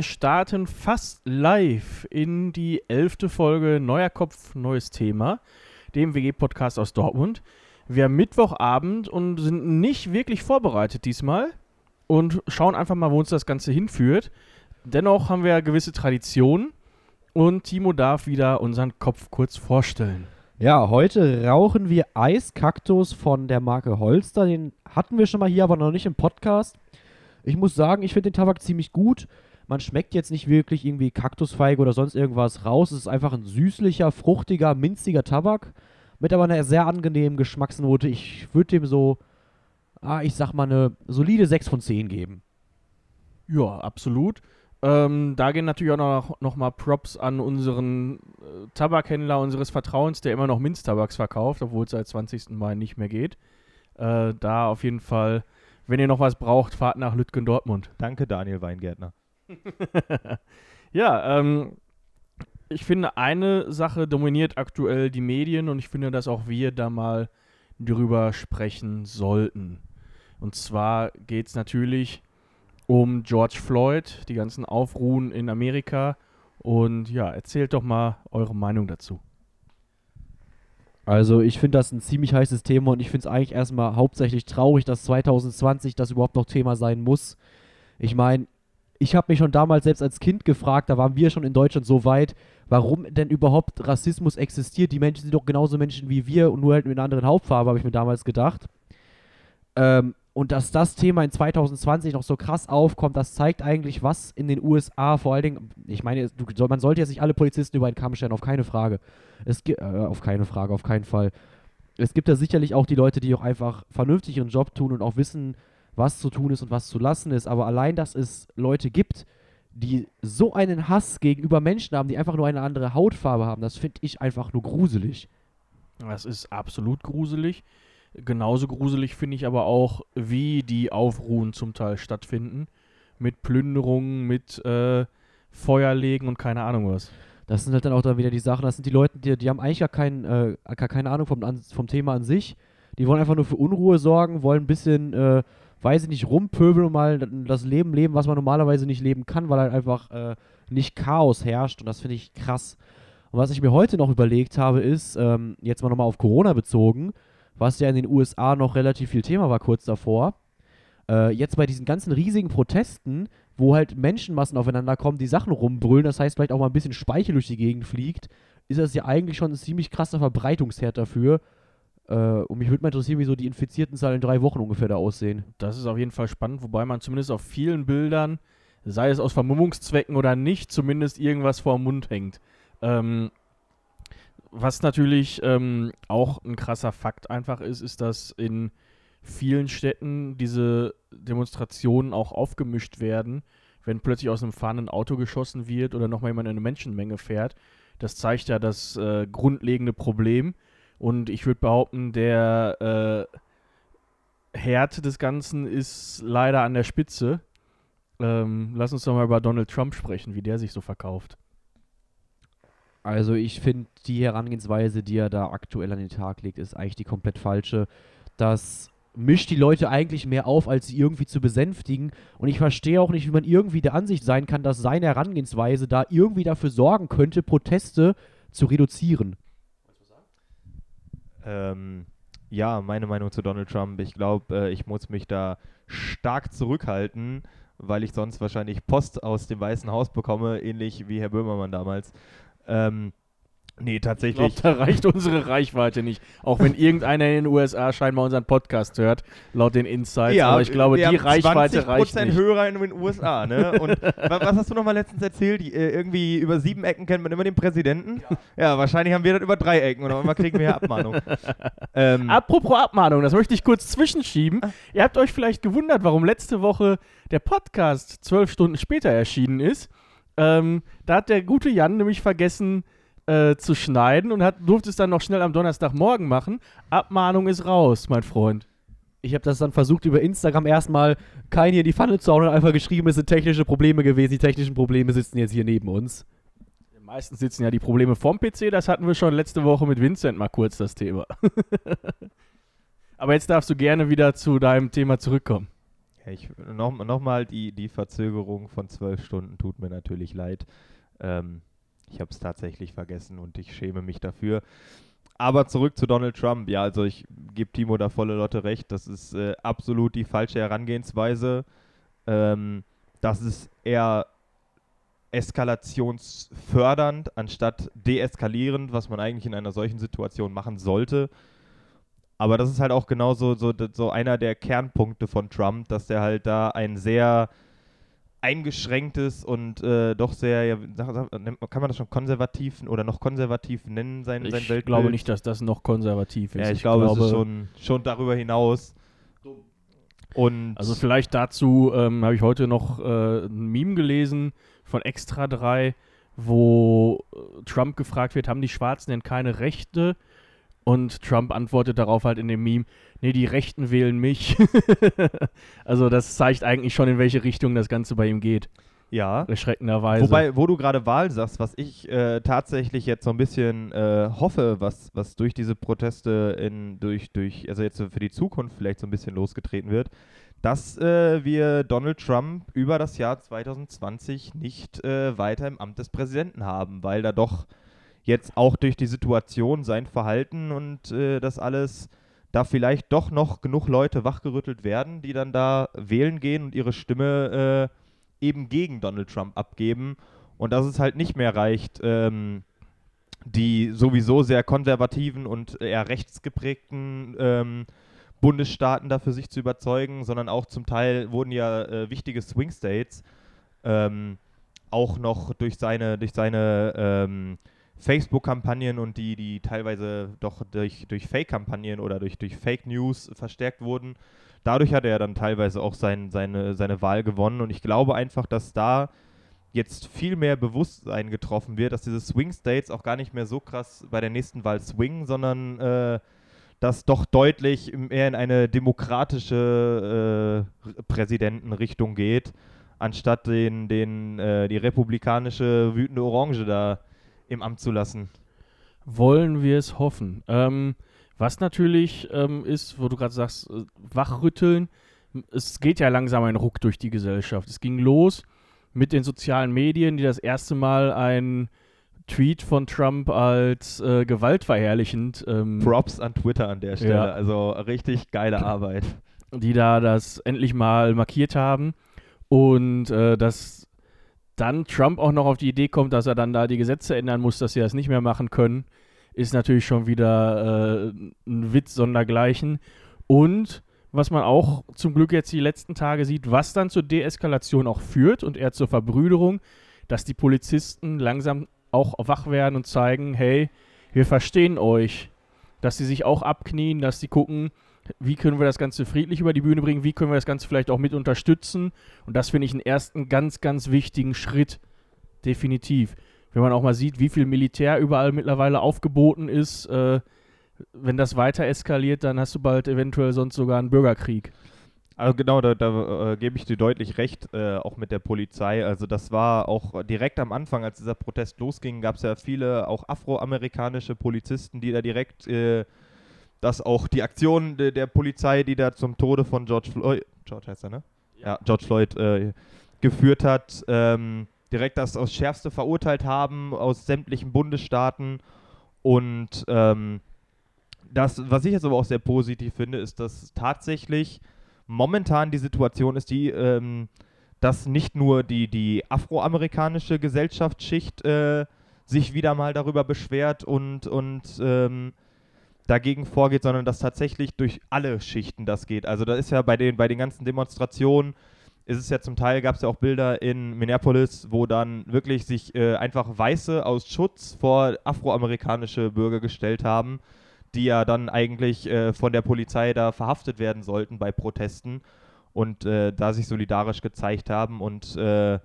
wir starten fast live in die elfte Folge Neuer Kopf, neues Thema, dem WG-Podcast aus Dortmund. Wir haben Mittwochabend und sind nicht wirklich vorbereitet diesmal und schauen einfach mal, wo uns das Ganze hinführt. Dennoch haben wir gewisse Traditionen und Timo darf wieder unseren Kopf kurz vorstellen. Ja, heute rauchen wir Eiskaktus von der Marke Holster. Den hatten wir schon mal hier, aber noch nicht im Podcast. Ich muss sagen, ich finde den Tabak ziemlich gut. Man schmeckt jetzt nicht wirklich irgendwie Kaktusfeige oder sonst irgendwas raus. Es ist einfach ein süßlicher, fruchtiger, minziger Tabak mit aber einer sehr angenehmen Geschmacksnote. Ich würde dem so, ah, ich sag mal, eine solide 6 von 10 geben. Ja, absolut. Ähm, da gehen natürlich auch noch, noch mal Props an unseren äh, Tabakhändler unseres Vertrauens, der immer noch Minztabaks verkauft, obwohl es seit 20. Mai nicht mehr geht. Äh, da auf jeden Fall, wenn ihr noch was braucht, fahrt nach Lütgen Dortmund. Danke, Daniel Weingärtner. ja, ähm, ich finde, eine Sache dominiert aktuell die Medien und ich finde, dass auch wir da mal drüber sprechen sollten. Und zwar geht es natürlich um George Floyd, die ganzen Aufruhen in Amerika. Und ja, erzählt doch mal eure Meinung dazu. Also ich finde das ein ziemlich heißes Thema und ich finde es eigentlich erstmal hauptsächlich traurig, dass 2020 das überhaupt noch Thema sein muss. Ich meine, ich habe mich schon damals selbst als Kind gefragt, da waren wir schon in Deutschland so weit, warum denn überhaupt Rassismus existiert. Die Menschen sind doch genauso Menschen wie wir und nur halt mit einer anderen Hauptfarbe, habe ich mir damals gedacht. Ähm, und dass das Thema in 2020 noch so krass aufkommt, das zeigt eigentlich, was in den USA vor allen Dingen, ich meine, du, man sollte jetzt nicht alle Polizisten über einen Kamm stellen, auf keine Frage. Es äh, auf keine Frage, auf keinen Fall. Es gibt da sicherlich auch die Leute, die auch einfach vernünftig ihren Job tun und auch wissen, was zu tun ist und was zu lassen ist. Aber allein, dass es Leute gibt, die so einen Hass gegenüber Menschen haben, die einfach nur eine andere Hautfarbe haben, das finde ich einfach nur gruselig. Das ist absolut gruselig. Genauso gruselig finde ich aber auch, wie die Aufruhen zum Teil stattfinden. Mit Plünderungen, mit äh, Feuerlegen und keine Ahnung was. Das sind halt dann auch dann wieder die Sachen, das sind die Leute, die, die haben eigentlich gar, kein, äh, gar keine Ahnung vom, vom Thema an sich. Die wollen einfach nur für Unruhe sorgen, wollen ein bisschen, äh, weiß ich nicht, rumpöbeln und mal das Leben leben, was man normalerweise nicht leben kann, weil halt einfach äh, nicht Chaos herrscht. Und das finde ich krass. Und was ich mir heute noch überlegt habe, ist, ähm, jetzt mal nochmal auf Corona bezogen, was ja in den USA noch relativ viel Thema war kurz davor. Äh, jetzt bei diesen ganzen riesigen Protesten, wo halt Menschenmassen aufeinander kommen, die Sachen rumbrüllen, das heißt vielleicht auch mal ein bisschen Speichel durch die Gegend fliegt, ist das ja eigentlich schon ein ziemlich krasser Verbreitungsherd dafür. Äh, und mich würde mal interessieren, wie so die infizierten Zahlen in drei Wochen ungefähr da aussehen. Das ist auf jeden Fall spannend, wobei man zumindest auf vielen Bildern, sei es aus Vermummungszwecken oder nicht, zumindest irgendwas vor dem Mund hängt. Ähm, was natürlich ähm, auch ein krasser Fakt einfach ist, ist, dass in vielen Städten diese Demonstrationen auch aufgemischt werden, wenn plötzlich aus einem fahrenden Auto geschossen wird oder nochmal jemand in eine Menschenmenge fährt. Das zeigt ja das äh, grundlegende Problem. Und ich würde behaupten, der äh, Herd des Ganzen ist leider an der Spitze. Ähm, lass uns doch mal über Donald Trump sprechen, wie der sich so verkauft. Also ich finde, die Herangehensweise, die er da aktuell an den Tag legt, ist eigentlich die komplett falsche. Das mischt die Leute eigentlich mehr auf, als sie irgendwie zu besänftigen. Und ich verstehe auch nicht, wie man irgendwie der Ansicht sein kann, dass seine Herangehensweise da irgendwie dafür sorgen könnte, Proteste zu reduzieren. Ähm, ja, meine Meinung zu Donald Trump. Ich glaube, äh, ich muss mich da stark zurückhalten, weil ich sonst wahrscheinlich Post aus dem Weißen Haus bekomme, ähnlich wie Herr Böhmermann damals. Ähm, Nee, tatsächlich. Ich glaub, da reicht unsere Reichweite nicht. Auch wenn irgendeiner in den USA scheinbar unseren Podcast hört, laut den Insights. Ja, aber ich glaube, die Reichweite reicht nicht. Hörer in den USA, ne? Und was hast du nochmal letztens erzählt? Die, äh, irgendwie über sieben Ecken kennt man immer den Präsidenten. Ja, ja wahrscheinlich haben wir das über drei Ecken oder immer kriegen wir hier Abmahnung. ähm. Apropos Abmahnung, das möchte ich kurz zwischenschieben. Ah. Ihr habt euch vielleicht gewundert, warum letzte Woche der Podcast zwölf Stunden später erschienen ist. Ähm, da hat der gute Jan nämlich vergessen, äh, zu schneiden und hat, durfte es dann noch schnell am Donnerstagmorgen machen. Abmahnung ist raus, mein Freund. Ich habe das dann versucht, über Instagram erstmal kein hier in die Pfanne zu hauen und einfach geschrieben, es sind technische Probleme gewesen. Die technischen Probleme sitzen jetzt hier neben uns. Meistens sitzen ja die Probleme vom PC, das hatten wir schon letzte Woche mit Vincent mal kurz das Thema. Aber jetzt darfst du gerne wieder zu deinem Thema zurückkommen. Ich, noch, noch mal die, die Verzögerung von zwölf Stunden tut mir natürlich leid. Ähm, ich habe es tatsächlich vergessen und ich schäme mich dafür. Aber zurück zu Donald Trump. Ja, also ich gebe Timo da volle Lotte recht. Das ist äh, absolut die falsche Herangehensweise. Ähm, das ist eher eskalationsfördernd anstatt deeskalierend, was man eigentlich in einer solchen Situation machen sollte. Aber das ist halt auch genauso so, so einer der Kernpunkte von Trump, dass der halt da ein sehr eingeschränktes und äh, doch sehr, ja, kann man das schon konservativ oder noch konservativ nennen, sein, ich sein Weltbild? Ich glaube nicht, dass das noch konservativ ist. Ja, ich, ich glaube, glaube, es ist schon, schon darüber hinaus. Und also vielleicht dazu ähm, habe ich heute noch äh, ein Meme gelesen von Extra 3, wo äh, Trump gefragt wird, haben die Schwarzen denn keine Rechte? Und Trump antwortet darauf halt in dem Meme, nee, die Rechten wählen mich. also das zeigt eigentlich schon, in welche Richtung das Ganze bei ihm geht. Ja. Erschreckenderweise. Wobei, wo du gerade Wahl sagst, was ich äh, tatsächlich jetzt so ein bisschen äh, hoffe, was, was durch diese Proteste in, durch, durch, also jetzt für die Zukunft vielleicht so ein bisschen losgetreten wird, dass äh, wir Donald Trump über das Jahr 2020 nicht äh, weiter im Amt des Präsidenten haben, weil da doch jetzt auch durch die Situation, sein Verhalten und äh, das alles da vielleicht doch noch genug Leute wachgerüttelt werden, die dann da wählen gehen und ihre Stimme äh, eben gegen Donald Trump abgeben. Und dass es halt nicht mehr reicht, ähm, die sowieso sehr konservativen und eher rechtsgeprägten ähm, Bundesstaaten da für sich zu überzeugen, sondern auch zum Teil wurden ja äh, wichtige Swing States ähm, auch noch durch seine, durch seine ähm, Facebook-Kampagnen und die, die teilweise doch durch, durch Fake-Kampagnen oder durch, durch Fake News verstärkt wurden. Dadurch hat er dann teilweise auch sein, seine, seine Wahl gewonnen und ich glaube einfach, dass da jetzt viel mehr Bewusstsein getroffen wird, dass diese Swing States auch gar nicht mehr so krass bei der nächsten Wahl swingen, sondern äh, das doch deutlich mehr in eine demokratische äh, Präsidentenrichtung geht, anstatt den, den, äh, die republikanische wütende Orange da im Amt zu lassen. Wollen wir es hoffen. Ähm, was natürlich ähm, ist, wo du gerade sagst, äh, wachrütteln, es geht ja langsam ein Ruck durch die Gesellschaft. Es ging los mit den sozialen Medien, die das erste Mal ein Tweet von Trump als äh, gewaltverherrlichend. Ähm, Props an Twitter an der Stelle. Ja. Also richtig geile Arbeit. Die da das endlich mal markiert haben. Und äh, dass dann Trump auch noch auf die Idee kommt, dass er dann da die Gesetze ändern muss, dass sie das nicht mehr machen können, ist natürlich schon wieder äh, ein Witz sondergleichen. Und was man auch zum Glück jetzt die letzten Tage sieht, was dann zur Deeskalation auch führt und eher zur Verbrüderung, dass die Polizisten langsam auch wach werden und zeigen, hey, wir verstehen euch. Dass sie sich auch abknien, dass sie gucken, wie können wir das Ganze friedlich über die Bühne bringen, wie können wir das Ganze vielleicht auch mit unterstützen. Und das finde ich einen ersten ganz, ganz wichtigen Schritt. Definitiv. Wenn man auch mal sieht, wie viel Militär überall mittlerweile aufgeboten ist, äh, wenn das weiter eskaliert, dann hast du bald eventuell sonst sogar einen Bürgerkrieg. Also genau, da, da äh, gebe ich dir deutlich recht, äh, auch mit der Polizei. Also das war auch direkt am Anfang, als dieser Protest losging, gab es ja viele auch afroamerikanische Polizisten, die da direkt äh, dass auch die Aktion de, der Polizei, die da zum Tode von George Floyd, George heißt er, ne? Ja, ja George Floyd äh, geführt hat, ähm, direkt das aufs Schärfste verurteilt haben aus sämtlichen Bundesstaaten. Und ähm, das, was ich jetzt aber auch sehr positiv finde, ist, dass tatsächlich momentan die Situation ist, die, ähm, dass nicht nur die, die afroamerikanische Gesellschaftsschicht äh, sich wieder mal darüber beschwert und, und ähm, dagegen vorgeht, sondern dass tatsächlich durch alle Schichten das geht. Also da ist ja bei den, bei den ganzen Demonstrationen, ist es ja zum Teil, gab es ja auch Bilder in Minneapolis, wo dann wirklich sich äh, einfach Weiße aus Schutz vor afroamerikanische Bürger gestellt haben, die ja dann eigentlich äh, von der Polizei da verhaftet werden sollten bei Protesten und äh, da sich solidarisch gezeigt haben und äh,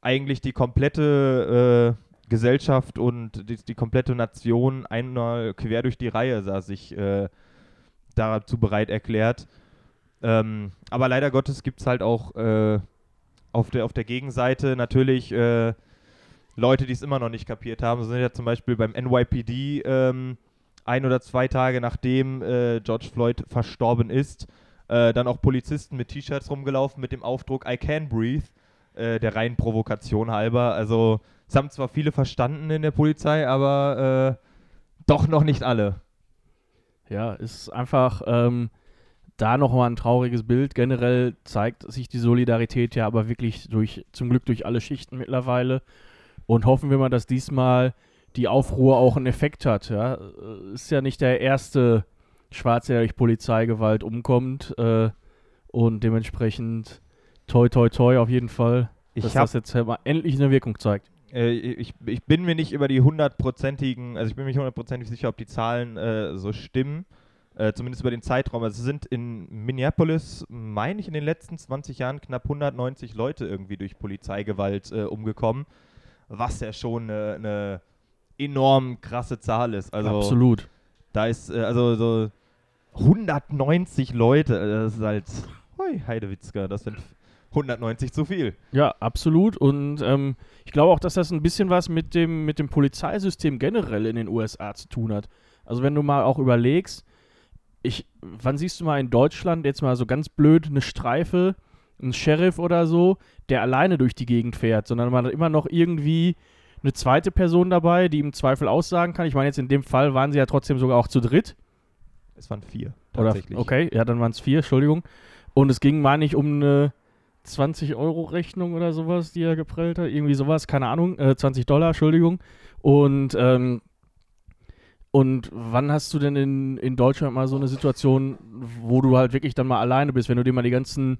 eigentlich die komplette äh, Gesellschaft und die, die, komplette Nation einmal quer durch die Reihe sah sich äh, dazu bereit erklärt. Ähm, aber leider Gottes gibt es halt auch äh, auf, der, auf der Gegenseite natürlich äh, Leute, die es immer noch nicht kapiert haben. So sind ja zum Beispiel beim NYPD ähm, ein oder zwei Tage nachdem äh, George Floyd verstorben ist, äh, dann auch Polizisten mit T-Shirts rumgelaufen mit dem Aufdruck I can breathe, äh, der reinen Provokation halber. Also es haben zwar viele verstanden in der Polizei, aber äh, doch noch nicht alle. Ja, ist einfach ähm, da nochmal ein trauriges Bild. Generell zeigt sich die Solidarität ja aber wirklich durch, zum Glück durch alle Schichten mittlerweile. Und hoffen wir mal, dass diesmal die Aufruhr auch einen Effekt hat. Ja? Äh, ist ja nicht der erste Schwarze, der durch Polizeigewalt umkommt. Äh, und dementsprechend toi toi toi auf jeden Fall, Ich dass das jetzt mal endlich eine Wirkung zeigt. Äh, ich, ich bin mir nicht über die hundertprozentigen, also ich bin mir nicht hundertprozentig sicher, ob die Zahlen äh, so stimmen. Äh, zumindest über den Zeitraum. Also es sind in Minneapolis, meine ich, in den letzten 20 Jahren knapp 190 Leute irgendwie durch Polizeigewalt äh, umgekommen. Was ja schon eine eine enorm krasse Zahl ist. Also Absolut. da ist, äh, also so 190 Leute, äh, das ist halt, hui, Heidewitzka, das sind 190 zu viel. Ja, absolut. Und ähm, ich glaube auch, dass das ein bisschen was mit dem, mit dem Polizeisystem generell in den USA zu tun hat. Also wenn du mal auch überlegst, ich, wann siehst du mal in Deutschland jetzt mal so ganz blöd eine Streife, ein Sheriff oder so, der alleine durch die Gegend fährt, sondern man hat immer noch irgendwie eine zweite Person dabei, die im Zweifel aussagen kann. Ich meine, jetzt in dem Fall waren sie ja trotzdem sogar auch zu dritt. Es waren vier, Oder, tatsächlich. okay, ja, dann waren es vier, Entschuldigung. Und es ging, meine ich, um eine 20-Euro-Rechnung oder sowas, die er geprellt hat. Irgendwie sowas, keine Ahnung. Äh, 20 Dollar, Entschuldigung. Und, ähm, und wann hast du denn in, in Deutschland mal so eine Situation, wo du halt wirklich dann mal alleine bist, wenn du dir mal die ganzen,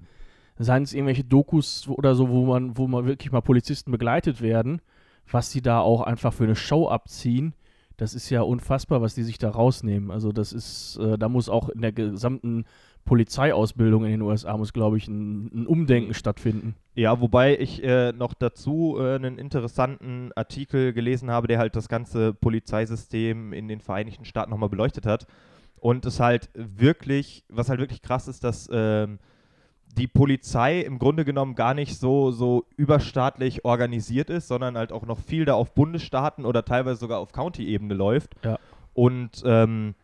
seien es irgendwelche Dokus oder so, wo man, wo man wirklich mal Polizisten begleitet werden, was die da auch einfach für eine Show abziehen, das ist ja unfassbar, was die sich da rausnehmen. Also das ist, äh, da muss auch in der gesamten Polizeiausbildung in den USA muss, glaube ich, ein, ein Umdenken stattfinden. Ja, wobei ich äh, noch dazu äh, einen interessanten Artikel gelesen habe, der halt das ganze Polizeisystem in den Vereinigten Staaten nochmal beleuchtet hat. Und es halt wirklich, was halt wirklich krass ist, dass ähm, die Polizei im Grunde genommen gar nicht so, so überstaatlich organisiert ist, sondern halt auch noch viel da auf Bundesstaaten oder teilweise sogar auf County-Ebene läuft. Ja. Und ähm,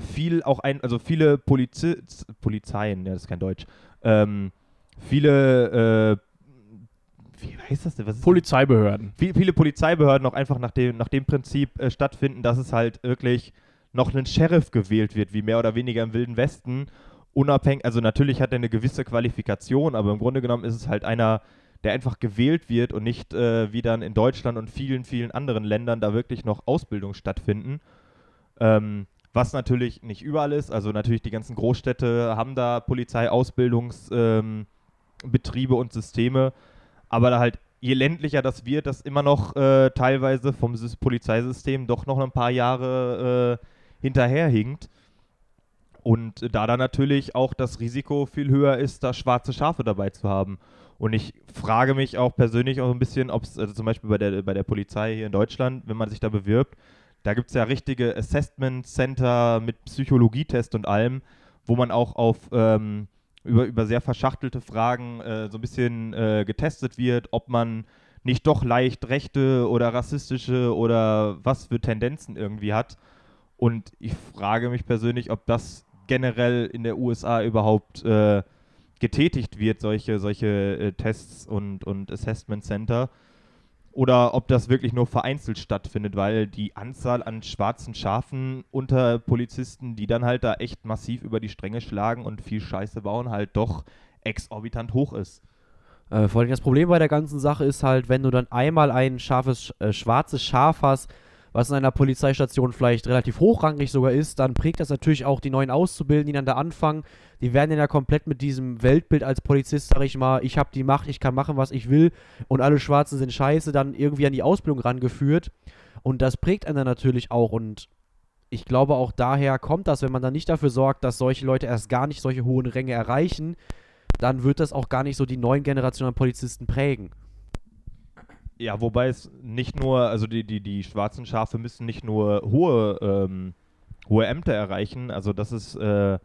viel auch ein, also viele Polizi Polizeien, ja, das ist kein Deutsch, ähm, viele, äh, wie heißt das denn? Was Polizeibehörden. viel, viele Polizeibehörden auch einfach nach dem, nach dem Prinzip äh, stattfinden, dass es halt wirklich noch ein Sheriff gewählt wird, wie mehr oder weniger im Wilden Westen. Unabhängig, also natürlich hat er eine gewisse Qualifikation, aber im Grunde genommen ist es halt einer, der einfach gewählt wird und nicht äh, wie dann in Deutschland und vielen, vielen anderen Ländern da wirklich noch Ausbildung stattfinden. Ähm, was natürlich nicht überall ist. Also natürlich die ganzen Großstädte haben da Polizeiausbildungsbetriebe ähm, und Systeme. Aber da halt, je ländlicher das wird, das immer noch äh, teilweise vom Sys Polizeisystem doch noch ein paar Jahre äh, hinterherhinkt. Und da dann natürlich auch das Risiko viel höher ist, da schwarze Schafe dabei zu haben. Und ich frage mich auch persönlich auch ein bisschen, ob es, also zum Beispiel bei der, bei der Polizei hier in Deutschland, wenn man sich da bewirbt, da gibt es ja richtige Assessment Center mit Psychologietest und allem, wo man auch auf ähm, über, über sehr verschachtelte Fragen äh, so ein bisschen äh, getestet wird, ob man nicht doch leicht rechte oder rassistische oder was für Tendenzen irgendwie hat. Und ich frage mich persönlich, ob das generell in der USA überhaupt äh, getätigt wird, solche, solche äh, Tests und, und Assessment Center. Oder ob das wirklich nur vereinzelt stattfindet, weil die Anzahl an schwarzen Schafen unter Polizisten, die dann halt da echt massiv über die Stränge schlagen und viel Scheiße bauen, halt doch exorbitant hoch ist. Äh, vor allem das Problem bei der ganzen Sache ist halt, wenn du dann einmal ein scharfes, äh, schwarzes Schaf hast, was in einer Polizeistation vielleicht relativ hochrangig sogar ist, dann prägt das natürlich auch die neuen Auszubildenden, die dann da anfangen. Die werden dann ja komplett mit diesem Weltbild als Polizist, sag ich mal, ich habe die Macht, ich kann machen, was ich will und alle Schwarzen sind scheiße, dann irgendwie an die Ausbildung rangeführt. Und das prägt einen dann natürlich auch und ich glaube auch daher kommt das, wenn man dann nicht dafür sorgt, dass solche Leute erst gar nicht solche hohen Ränge erreichen, dann wird das auch gar nicht so die neuen Generationen an Polizisten prägen. Ja, wobei es nicht nur, also die, die, die schwarzen Schafe müssen nicht nur hohe, ähm, hohe Ämter erreichen, also das ist äh,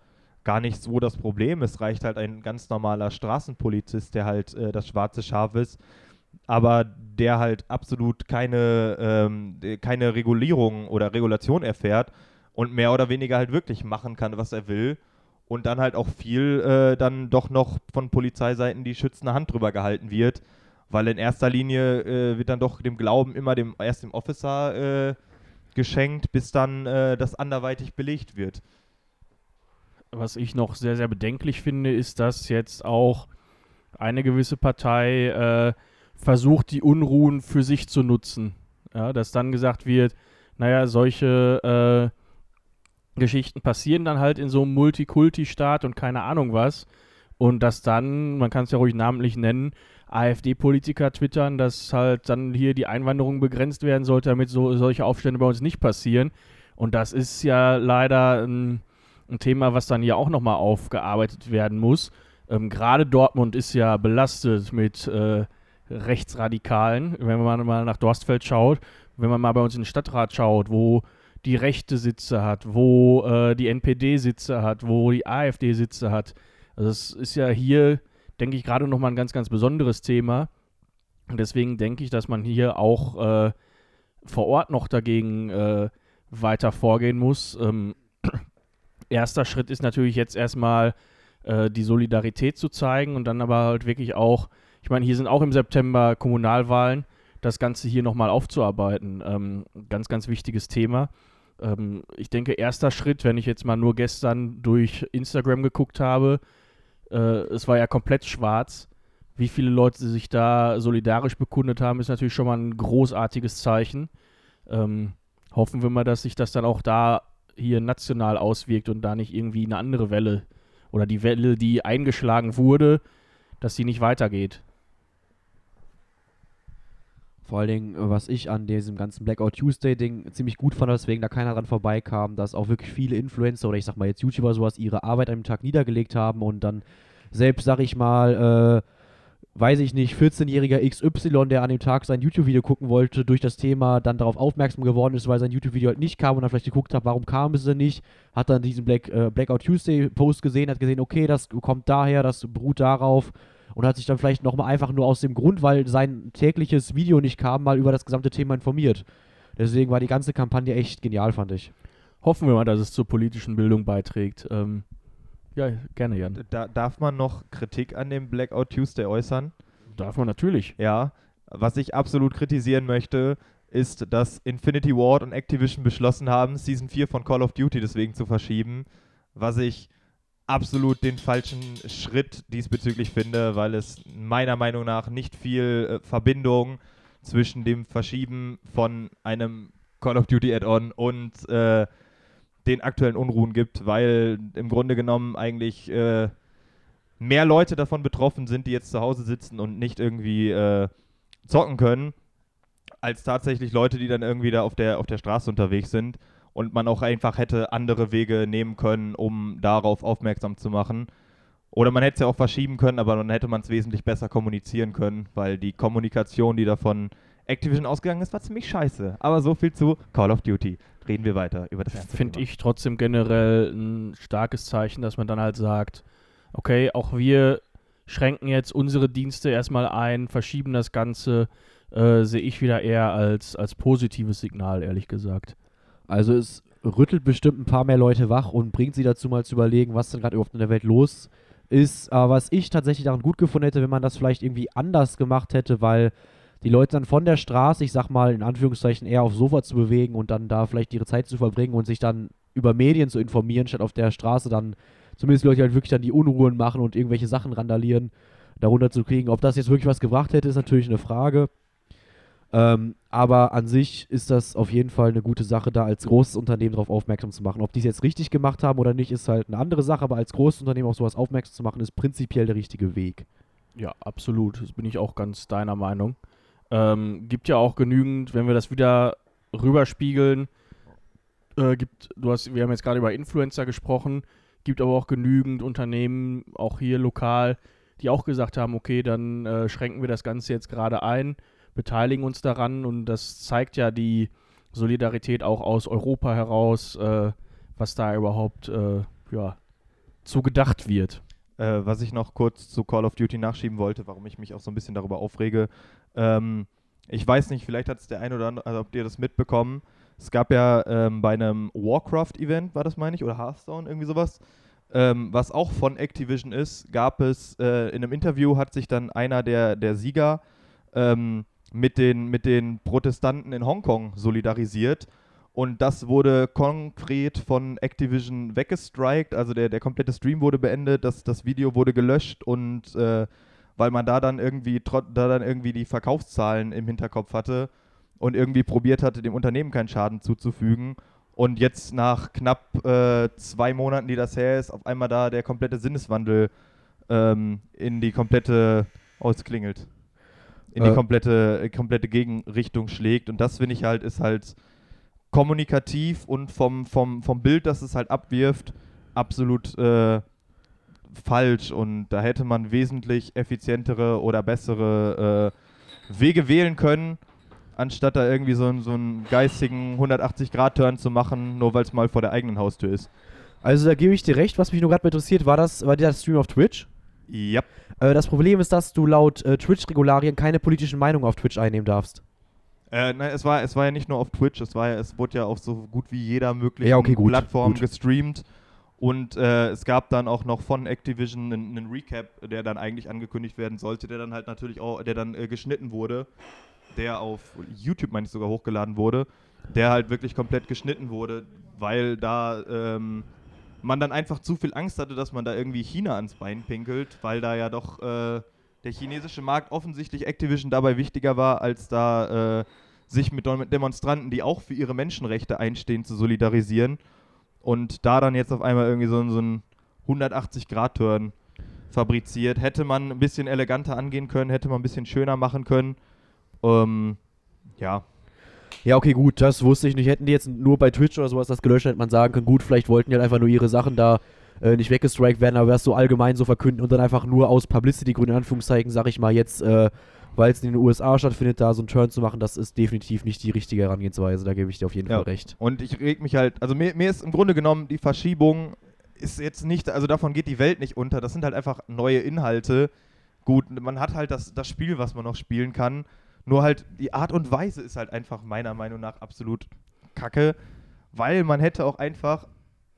gar nicht so das Problem. Es reicht halt ein ganz normaler Straßenpolizist, der halt äh, das schwarze Schaf ist, aber der halt absolut keine, ähm, keine Regulierung oder Regulation erfährt und mehr oder weniger halt wirklich machen kann, was er will. Und dann halt auch viel äh, dann doch noch von Polizeiseiten die schützende Hand drüber gehalten wird. Weil in erster Linie äh, wird dann doch dem Glauben immer dem erst dem Officer äh, geschenkt, bis dann äh, das anderweitig belegt wird. Was ich noch sehr, sehr bedenklich finde, ist, dass jetzt auch eine gewisse Partei äh, versucht, die Unruhen für sich zu nutzen. Ja, dass dann gesagt wird, naja, solche äh, Geschichten passieren dann halt in so einem Multikulti-Staat und keine Ahnung was. Und dass dann, man kann es ja ruhig namentlich nennen, AfD-Politiker twittern, dass halt dann hier die Einwanderung begrenzt werden sollte, damit so, solche Aufstände bei uns nicht passieren. Und das ist ja leider ein, ein Thema, was dann hier auch nochmal aufgearbeitet werden muss. Ähm, Gerade Dortmund ist ja belastet mit äh, Rechtsradikalen, wenn man mal nach Dorstfeld schaut, wenn man mal bei uns in den Stadtrat schaut, wo die Rechte Sitze hat, wo äh, die NPD Sitze hat, wo die AfD Sitze hat. Also es ist ja hier, denke ich, gerade nochmal ein ganz, ganz besonderes Thema. Und deswegen denke ich, dass man hier auch äh, vor Ort noch dagegen äh, weiter vorgehen muss. Ähm, erster Schritt ist natürlich jetzt erstmal äh, die Solidarität zu zeigen und dann aber halt wirklich auch ich meine, hier sind auch im September Kommunalwahlen, das Ganze hier nochmal aufzuarbeiten. Ähm, ganz, ganz wichtiges Thema. Ähm, ich denke, erster Schritt, wenn ich jetzt mal nur gestern durch Instagram geguckt habe, äh, es war ja komplett schwarz. Wie viele Leute sich da solidarisch bekundet haben, ist natürlich schon mal ein großartiges Zeichen. Ähm, hoffen wir mal, dass sich das dann auch da hier national auswirkt und da nicht irgendwie eine andere Welle oder die Welle, die eingeschlagen wurde, dass sie nicht weitergeht. Vor allen Dingen, was ich an diesem ganzen Blackout Tuesday-Ding ziemlich gut fand, weswegen da keiner dran vorbeikam, dass auch wirklich viele Influencer oder ich sag mal jetzt YouTuber sowas ihre Arbeit an dem Tag niedergelegt haben und dann selbst, sag ich mal, äh, weiß ich nicht, 14-jähriger XY, der an dem Tag sein YouTube-Video gucken wollte, durch das Thema dann darauf aufmerksam geworden ist, weil sein YouTube-Video halt nicht kam und dann vielleicht geguckt hat, warum kam es denn nicht, hat dann diesen Black, äh, Blackout Tuesday-Post gesehen, hat gesehen, okay, das kommt daher, das beruht darauf und hat sich dann vielleicht nochmal einfach nur aus dem Grund, weil sein tägliches Video nicht kam, mal über das gesamte Thema informiert. Deswegen war die ganze Kampagne echt genial, fand ich. Hoffen wir mal, dass es zur politischen Bildung beiträgt. Ähm, ja, gerne, Jan. Da, darf man noch Kritik an dem Blackout Tuesday äußern? Darf man natürlich. Ja. Was ich absolut kritisieren möchte, ist, dass Infinity Ward und Activision beschlossen haben, Season 4 von Call of Duty deswegen zu verschieben, was ich absolut den falschen Schritt diesbezüglich finde, weil es meiner Meinung nach nicht viel äh, Verbindung zwischen dem Verschieben von einem Call of Duty Add-on und äh, den aktuellen Unruhen gibt, weil im Grunde genommen eigentlich äh, mehr Leute davon betroffen sind, die jetzt zu Hause sitzen und nicht irgendwie äh, zocken können, als tatsächlich Leute, die dann irgendwie da auf der, auf der Straße unterwegs sind und man auch einfach hätte andere Wege nehmen können, um darauf aufmerksam zu machen. Oder man hätte es ja auch verschieben können, aber dann hätte man es wesentlich besser kommunizieren können, weil die Kommunikation, die da von Activision ausgegangen ist, war ziemlich scheiße. Aber so viel zu Call of Duty. Reden wir weiter über das erste Finde ich trotzdem generell ein starkes Zeichen, dass man dann halt sagt, okay, auch wir schränken jetzt unsere Dienste erstmal ein, verschieben das Ganze, äh, sehe ich wieder eher als, als positives Signal, ehrlich gesagt. Also es rüttelt bestimmt ein paar mehr Leute wach und bringt sie dazu mal zu überlegen, was denn gerade überhaupt in der Welt los ist. Aber was ich tatsächlich daran gut gefunden hätte, wenn man das vielleicht irgendwie anders gemacht hätte, weil die Leute dann von der Straße, ich sag mal in Anführungszeichen, eher aufs Sofa zu bewegen und dann da vielleicht ihre Zeit zu verbringen und sich dann über Medien zu informieren, statt auf der Straße dann zumindest Leute halt wirklich dann die Unruhen machen und irgendwelche Sachen randalieren, darunter zu kriegen. Ob das jetzt wirklich was gebracht hätte, ist natürlich eine Frage. Ähm, aber an sich ist das auf jeden Fall eine gute Sache, da als großes Unternehmen darauf aufmerksam zu machen. Ob die es jetzt richtig gemacht haben oder nicht, ist halt eine andere Sache, aber als großes Unternehmen auf sowas aufmerksam zu machen, ist prinzipiell der richtige Weg. Ja, absolut. Das bin ich auch ganz deiner Meinung. Ähm, gibt ja auch genügend, wenn wir das wieder rüberspiegeln, äh, gibt, du hast, wir haben jetzt gerade über Influencer gesprochen, gibt aber auch genügend Unternehmen, auch hier lokal, die auch gesagt haben, okay, dann äh, schränken wir das Ganze jetzt gerade ein beteiligen uns daran und das zeigt ja die Solidarität auch aus Europa heraus, äh, was da überhaupt äh, ja, zu gedacht wird. Äh, was ich noch kurz zu Call of Duty nachschieben wollte, warum ich mich auch so ein bisschen darüber aufrege. Ähm, ich weiß nicht, vielleicht hat es der ein oder andere, also habt ihr das mitbekommen, Es gab ja ähm, bei einem Warcraft-Event, war das meine ich, oder Hearthstone, irgendwie sowas, ähm, was auch von Activision ist, gab es äh, in einem Interview hat sich dann einer der, der Sieger ähm, mit, den, mit den Protestanten in Hongkong solidarisiert. Und das wurde konkret von Activision weggestrikt. Also der, der komplette Stream wurde beendet, das, das Video wurde gelöscht und äh, weil man da dann irgendwie da dann irgendwie die Verkaufszahlen im Hinterkopf hatte und irgendwie probiert hatte, dem Unternehmen keinen Schaden zuzufügen. Und jetzt nach knapp äh, zwei Monaten, die das her ist, auf einmal da der komplette Sinneswandel ähm, in die komplette, oh, es klingelt, in die Äh. komplette, komplette Gegenrichtung schlägt. Und das finde ich halt, ist halt kommunikativ und vom, vom, vom Bild, das es halt abwirft, absolut äh, falsch. Und da hätte man wesentlich effizientere oder bessere äh, Wege wählen können, anstatt da irgendwie so, einen- so einen geistigen 180-Grad-Turn zu machen, nur weil es mal vor der eigenen Haustür ist. Also da gebe ich dir recht. Was mich nur gerade interessiert, war das, war der Stream auf Twitch? Ja. Äh, das Problem ist, dass du laut äh, Twitch-Regularien keine politischen Meinungen auf Twitch einnehmen darfst. Äh, nein, es war, es war ja nicht nur auf Twitch, es, war ja, es wurde ja auf so gut wie jeder möglichen Ja, okay, gut, Plattform gut. gestreamt. Und äh, es gab dann auch noch von Activision einen, einen Recap, der dann eigentlich angekündigt werden sollte, der dann halt natürlich auch, der dann äh, geschnitten wurde, der auf YouTube, meine ich, sogar hochgeladen wurde, der halt wirklich komplett geschnitten wurde, weil da ähm, man dann einfach zu viel Angst hatte, dass man da irgendwie China ans Bein pinkelt, weil da ja doch äh, der chinesische Markt offensichtlich Activision dabei wichtiger war, als da äh, sich mit Dem- Demonstranten, die auch für ihre Menschenrechte einstehen, zu solidarisieren. Und da dann jetzt auf einmal irgendwie so, so ein 180-Grad-Turn fabriziert. Hätte man ein bisschen eleganter angehen können, hätte man ein bisschen schöner machen können. Ähm, ja, Ja, okay, gut, das wusste ich nicht. Hätten die jetzt nur bei Twitch oder sowas das gelöscht, hätte man sagen können, gut, vielleicht wollten die halt einfach nur ihre Sachen da äh, nicht weggestrikt werden, aber das so allgemein so verkünden und dann einfach nur aus Publicity-Gründen, in Anführungszeichen, sag ich mal jetzt, äh, weil es in den USA stattfindet, da so einen Turn zu machen, das ist definitiv nicht die richtige Herangehensweise. Da gebe ich dir auf jeden Ja. Fall recht. Und ich reg mich halt, also mir, mir ist im Grunde genommen die Verschiebung ist jetzt nicht, also davon geht die Welt nicht unter. Das sind halt einfach neue Inhalte. Gut, man hat halt das, das Spiel, was man noch spielen kann. Nur halt die Art und Weise ist halt einfach meiner Meinung nach absolut kacke, weil man hätte auch einfach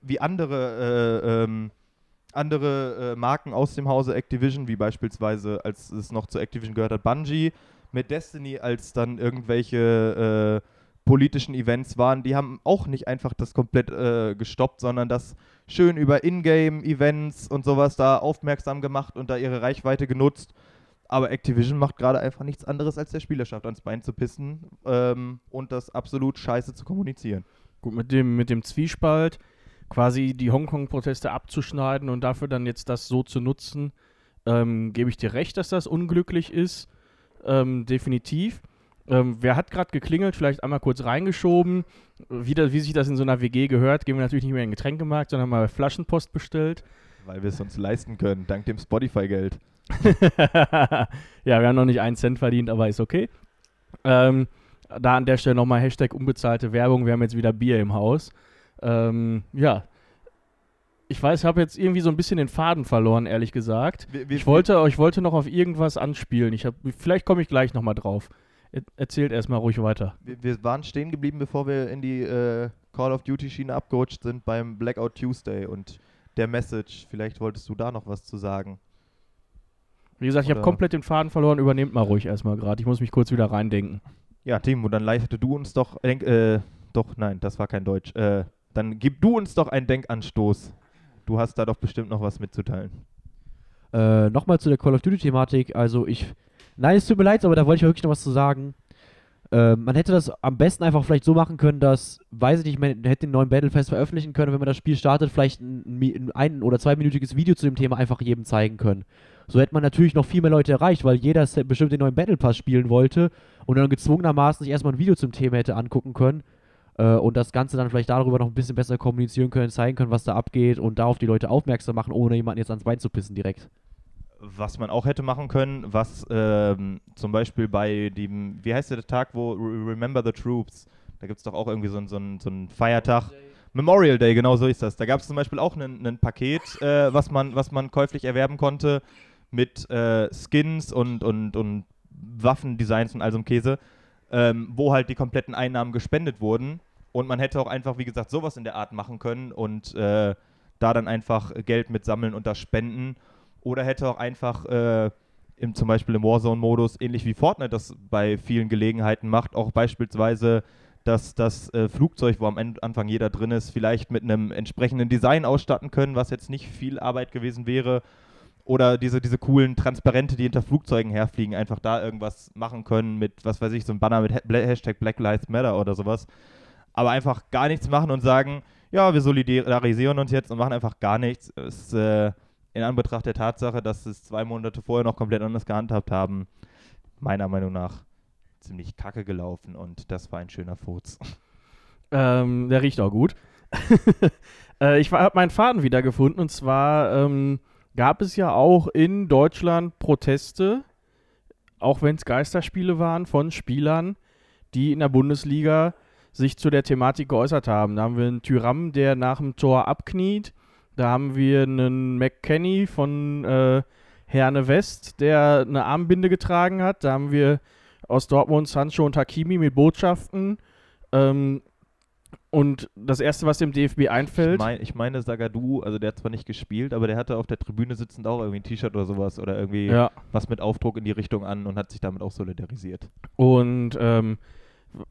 wie andere äh, ähm, andere äh, Marken aus dem Hause Activision, wie beispielsweise, als es noch zu Activision gehört hat, Bungie, mit Destiny, als dann irgendwelche äh, politischen Events waren, die haben auch nicht einfach das komplett äh, gestoppt, sondern das schön über Ingame-Events und sowas da aufmerksam gemacht und da ihre Reichweite genutzt. Aber Activision macht gerade einfach nichts anderes, als der Spielerschaft ans Bein zu pissen ähm, und das absolut scheiße zu kommunizieren. Gut, mit dem, mit dem Zwiespalt quasi die Hongkong-Proteste abzuschneiden und dafür dann jetzt das so zu nutzen, ähm, gebe ich dir recht, dass das unglücklich ist. Ähm, definitiv. Ähm, wer hat gerade geklingelt? Vielleicht einmal kurz reingeschoben. Wie, das, wie sich das in so einer WG gehört, gehen wir natürlich nicht mehr in den Getränkemarkt, sondern mal Flaschenpost bestellt. Weil wir es uns leisten können, dank dem Spotify-Geld. ja, wir haben noch nicht einen Cent verdient, aber ist okay. Ähm, da an der Stelle nochmal Hashtag unbezahlte Werbung. Wir haben jetzt wieder Bier im Haus. Ähm, ja. Ich weiß, ich habe jetzt irgendwie so ein bisschen den Faden verloren, ehrlich gesagt. Wir, wir, Ich wollte, ich wollte noch auf irgendwas anspielen. Ich hab, vielleicht komme ich gleich nochmal drauf. Er, erzählt erstmal ruhig weiter. Wir, wir waren stehen geblieben, bevor wir in die äh, Call of Duty Schiene abgerutscht sind beim Blackout Tuesday und der Message. Vielleicht wolltest du da noch was zu sagen. Wie gesagt, ich habe komplett den Faden verloren. Übernehmt mal ruhig erstmal gerade. Ich muss mich kurz wieder reindenken. Ja, Timo, dann leitete du uns doch, denk, äh, doch, nein, das war kein Deutsch. Äh, dann gib du uns doch einen Denkanstoß. Du hast da doch bestimmt noch was mitzuteilen. Äh, Nochmal zu der Call of Duty-Thematik. Also ich. Nein, es tut mir leid, aber da wollte ich wirklich noch was zu sagen. Äh, man hätte das am besten einfach vielleicht so machen können, dass, weiß ich nicht, man hätte den neuen Battlefest veröffentlichen können, wenn man das Spiel startet, vielleicht ein, ein oder zweiminütiges Video zu dem Thema einfach jedem zeigen können. So hätte man natürlich noch viel mehr Leute erreicht, weil jeder bestimmt den neuen Battle Pass spielen wollte und dann gezwungenermaßen sich erstmal ein Video zum Thema hätte angucken können äh, und das Ganze dann vielleicht darüber noch ein bisschen besser kommunizieren können, zeigen können, was da abgeht und darauf die Leute aufmerksam machen, ohne jemanden jetzt ans Bein zu pissen direkt. Was man auch hätte machen können, was ähm, zum Beispiel bei dem, wie heißt der Tag, wo Re- Remember the Troops, da gibt es doch auch irgendwie so, so, so einen Feiertag. Memorial Day, genau so ist das. Da gab es zum Beispiel auch ein Paket, äh, was, man, was man käuflich erwerben konnte mit äh, Skins und, und, und Waffendesigns und all so einem Käse, ähm, wo halt die kompletten Einnahmen gespendet wurden. Und man hätte auch einfach, wie gesagt, sowas in der Art machen können und äh, da dann einfach Geld mit sammeln und das spenden. Oder hätte auch einfach äh, im, zum Beispiel im Warzone-Modus, ähnlich wie Fortnite das bei vielen Gelegenheiten macht, auch beispielsweise dass das äh, Flugzeug, wo am Anfang jeder drin ist, vielleicht mit einem entsprechenden Design ausstatten können, was jetzt nicht viel Arbeit gewesen wäre. Oder diese, diese coolen Transparente, die hinter Flugzeugen herfliegen, einfach da irgendwas machen können mit, was weiß ich, so einem Banner mit Hashtag Black Lives Matter oder sowas. Aber einfach gar nichts machen und sagen, ja, wir solidarisieren uns jetzt und machen einfach gar nichts. Ist äh, in Anbetracht der Tatsache, dass es zwei Monate vorher noch komplett anders gehandhabt haben, meiner Meinung nach ziemlich kacke gelaufen und das war ein schöner Furz. Ähm, der riecht auch gut. äh, ich habe meinen Faden wiedergefunden und zwar ähm, gab es ja auch in Deutschland Proteste, auch wenn es Geisterspiele waren, von Spielern, die in der Bundesliga sich zu der Thematik geäußert haben. Da haben wir einen Tyram, der nach dem Tor abkniet. Da haben wir einen McKenny von äh, Herne West, der eine Armbinde getragen hat. Da haben wir aus Dortmund Sancho und Hakimi mit Botschaften. Ähm, und das Erste, was dem DFB einfällt. Ich, mein, ich meine, Sagadu, also der hat zwar nicht gespielt, aber der hatte auf der Tribüne sitzend auch irgendwie ein T-Shirt oder sowas oder irgendwie ja. was mit Aufdruck in die Richtung an und hat sich damit auch solidarisiert. Und ähm,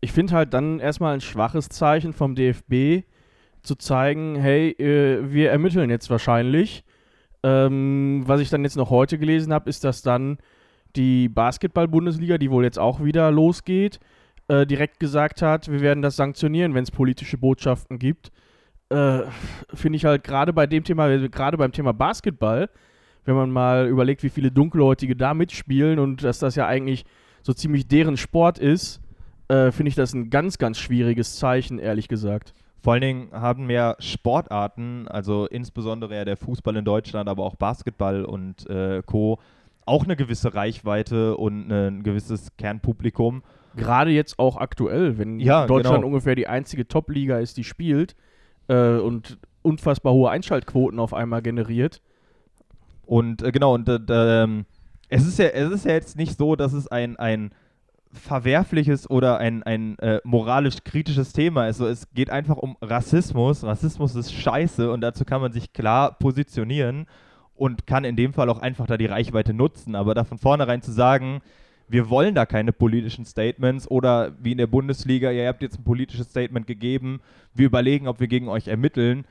ich finde halt dann erstmal ein schwaches Zeichen vom DFB zu zeigen, hey, äh, wir ermitteln jetzt wahrscheinlich. Ähm, was ich dann jetzt noch heute gelesen habe, ist, dass dann die Basketball-Bundesliga, die wohl jetzt auch wieder losgeht, äh, direkt gesagt hat, wir werden das sanktionieren, wenn es politische Botschaften gibt. Äh, Finde ich halt gerade bei dem Thema, gerade beim Thema Basketball, wenn man mal überlegt, wie viele Dunkelhäutige da mitspielen und dass das ja eigentlich so ziemlich deren Sport ist, äh, finde ich das ein ganz, ganz schwieriges Zeichen, ehrlich gesagt. Vor allen Dingen haben mehr Sportarten, also insbesondere ja der Fußball in Deutschland, aber auch Basketball und äh, Co., auch eine gewisse Reichweite und ein gewisses Kernpublikum. Gerade jetzt auch aktuell, wenn ja, Deutschland genau. ungefähr die einzige Top-Liga ist, die spielt äh, und unfassbar hohe Einschaltquoten auf einmal generiert. Und äh, genau, und äh, ähm, es, ist ja, es ist ja jetzt nicht so, dass es ein, ein verwerfliches oder ein, ein äh, moralisch kritisches Thema ist. Also es geht einfach um Rassismus. Rassismus ist scheiße und dazu kann man sich klar positionieren und kann in dem Fall auch einfach da die Reichweite nutzen. Aber da von vornherein zu sagen, wir wollen da keine politischen Statements oder wie in der Bundesliga, ihr habt jetzt ein politisches Statement gegeben, wir überlegen, ob wir gegen euch ermitteln,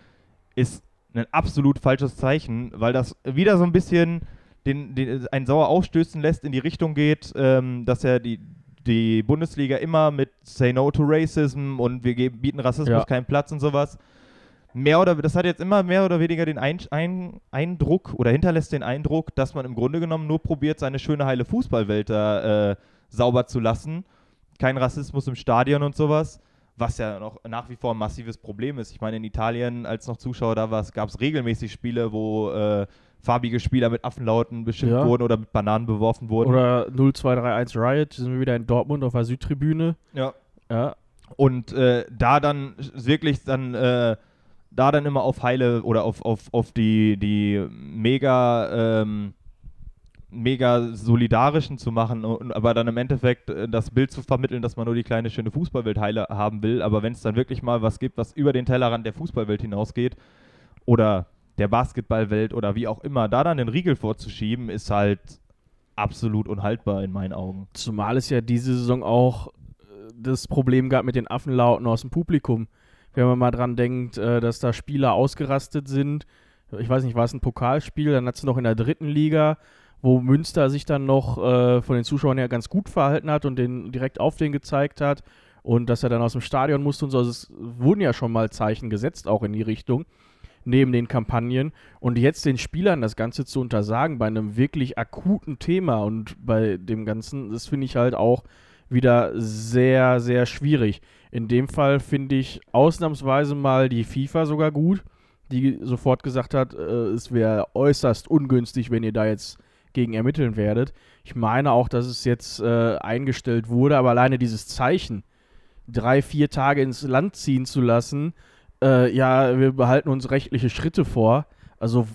ist ein absolut falsches Zeichen, weil das wieder so ein bisschen den, den, einen sauer aufstößen lässt, in die Richtung geht, ähm, dass ja die, die Bundesliga immer mit Say No to Racism und wir geben, bieten Rassismus ja. keinen Platz und sowas mehr oder das hat jetzt immer mehr oder weniger den ein, ein, Eindruck oder hinterlässt den Eindruck, dass man im Grunde genommen nur probiert, seine schöne heile Fußballwelt da äh, sauber zu lassen. Kein Rassismus im Stadion und sowas, was ja noch nach wie vor ein massives Problem ist. Ich meine, in Italien, als noch Zuschauer da war, gab es regelmäßig Spiele, wo äh, farbige Spieler mit Affenlauten beschimpft ja. wurden oder mit Bananen beworfen wurden. Oder 0231 Riot, sind wir wieder in Dortmund auf der Südtribüne. Ja. Ja. Und äh, da dann wirklich dann äh, da dann immer auf heile oder auf, auf, auf die, die mega, ähm, mega solidarischen zu machen, und, aber dann im Endeffekt äh, das Bild zu vermitteln, dass man nur die kleine schöne Fußballwelt heile haben will. Aber wenn es dann wirklich mal was gibt, was über den Tellerrand der Fußballwelt hinausgeht oder der Basketballwelt oder wie auch immer, da dann den Riegel vorzuschieben, ist halt absolut unhaltbar in meinen Augen. Zumal es ja diese Saison auch äh, das Problem gab mit den Affenlauten aus dem Publikum wenn man mal dran denkt, äh, dass da Spieler ausgerastet sind. Ich weiß nicht, war es ein Pokalspiel, dann hat es noch in der dritten Liga, wo Münster sich dann noch äh, von den Zuschauern her ganz gut verhalten hat und den direkt auf den gezeigt hat und dass er dann aus dem Stadion musste und so. Also es wurden ja schon mal Zeichen gesetzt, auch in die Richtung, neben den Kampagnen. Und jetzt den Spielern das Ganze zu untersagen bei einem wirklich akuten Thema und bei dem Ganzen, das finde ich halt auch wieder sehr, sehr schwierig. In dem Fall finde ich ausnahmsweise mal die FIFA sogar gut, die sofort gesagt hat, äh, es wäre äußerst ungünstig, wenn ihr da jetzt gegen ermitteln werdet. Ich meine auch, dass es jetzt äh, eingestellt wurde, aber alleine dieses Zeichen, drei, vier Tage ins Land ziehen zu lassen, äh, ja, wir behalten uns rechtliche Schritte vor. Also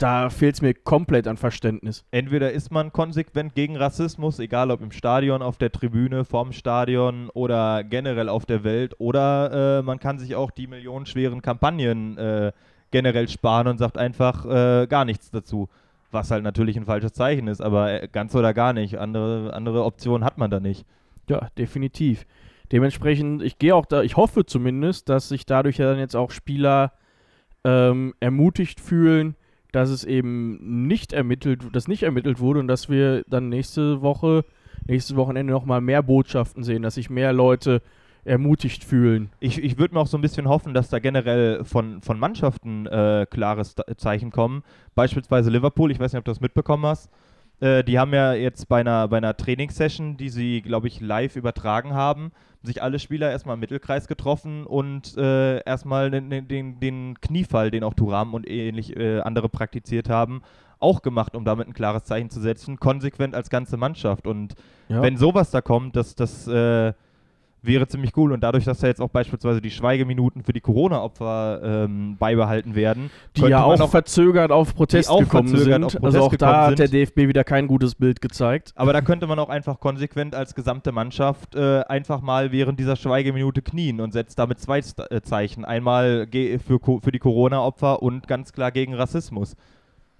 da fehlt es mir komplett an Verständnis. Entweder ist man konsequent gegen Rassismus, egal ob im Stadion, auf der Tribüne, vorm Stadion oder generell auf der Welt, oder äh, man kann sich auch die millionenschweren Kampagnen äh, generell sparen und sagt einfach äh, gar nichts dazu. Was halt natürlich ein falsches Zeichen ist, aber äh, ganz oder gar nicht. Andere, andere Optionen hat man da nicht. Ja, definitiv. Dementsprechend, ich gehe auch da, ich hoffe zumindest, dass sich dadurch ja dann jetzt auch Spieler ähm, ermutigt fühlen, dass es eben nicht ermittelt, dass nicht ermittelt wurde und dass wir dann nächste Woche, nächstes Wochenende nochmal mehr Botschaften sehen, dass sich mehr Leute ermutigt fühlen. Ich, ich würde mir auch so ein bisschen hoffen, dass da generell von, von Mannschaften äh, klares Zeichen kommen. Beispielsweise Liverpool, ich weiß nicht, ob du das mitbekommen hast. Äh, die haben ja jetzt bei einer, bei einer Trainingssession, die sie, glaube ich, live übertragen haben, sich alle Spieler erstmal im Mittelkreis getroffen und äh, erstmal den, den, den, Kniefall, den auch Turam und ähnlich äh, andere praktiziert haben, auch gemacht, um damit ein klares Zeichen zu setzen, konsequent als ganze Mannschaft. Und ja. wenn sowas da kommt, dass das äh, wäre ziemlich cool. Und dadurch, dass da jetzt auch beispielsweise die Schweigeminuten für die Corona-Opfer ähm, beibehalten werden, die ja auch, auch, verzögert auf Protest gekommen sind. Protest also auch da hat der DFB wieder kein gutes Bild gezeigt. Aber da könnte man auch einfach konsequent als gesamte Mannschaft äh, einfach mal während dieser Schweigeminute knien und setzt damit zwei äh, Zeichen. Einmal für, für die Corona-Opfer und ganz klar gegen Rassismus.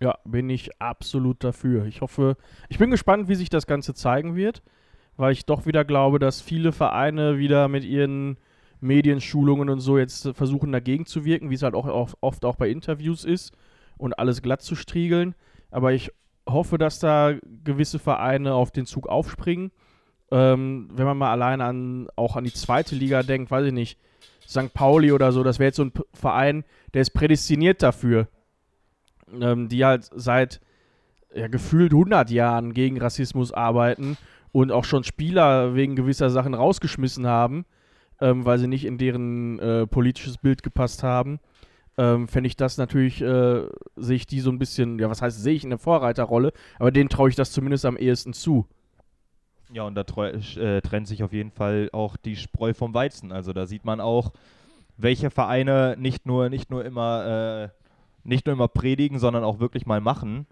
Ja, bin ich absolut dafür. Ich hoffe, ich bin gespannt, wie sich das Ganze zeigen wird weil ich doch wieder glaube, dass viele Vereine wieder mit ihren Medienschulungen und so jetzt versuchen dagegen zu wirken, wie es halt auch oft auch bei Interviews ist und alles glatt zu striegeln. Aber ich hoffe, dass da gewisse Vereine auf den Zug aufspringen. Ähm, wenn man mal alleine an, auch an die zweite Liga denkt, weiß ich nicht, St. Pauli oder so, das wäre jetzt so ein Verein, der ist prädestiniert dafür, ähm, die halt seit ja, gefühlt 100 Jahren gegen Rassismus arbeiten und auch schon Spieler wegen gewisser Sachen rausgeschmissen haben, ähm, weil sie nicht in deren äh, politisches Bild gepasst haben, ähm, fände ich das natürlich, äh, sehe ich die so ein bisschen, ja, was heißt, sehe ich in der Vorreiterrolle, aber denen traue ich das zumindest am ehesten zu. Ja, und da äh, trennt sich auf jeden Fall auch die Spreu vom Weizen. Also da sieht man auch, welche Vereine nicht nur, nicht nur immer, äh, nicht nur immer predigen, sondern auch wirklich mal machen.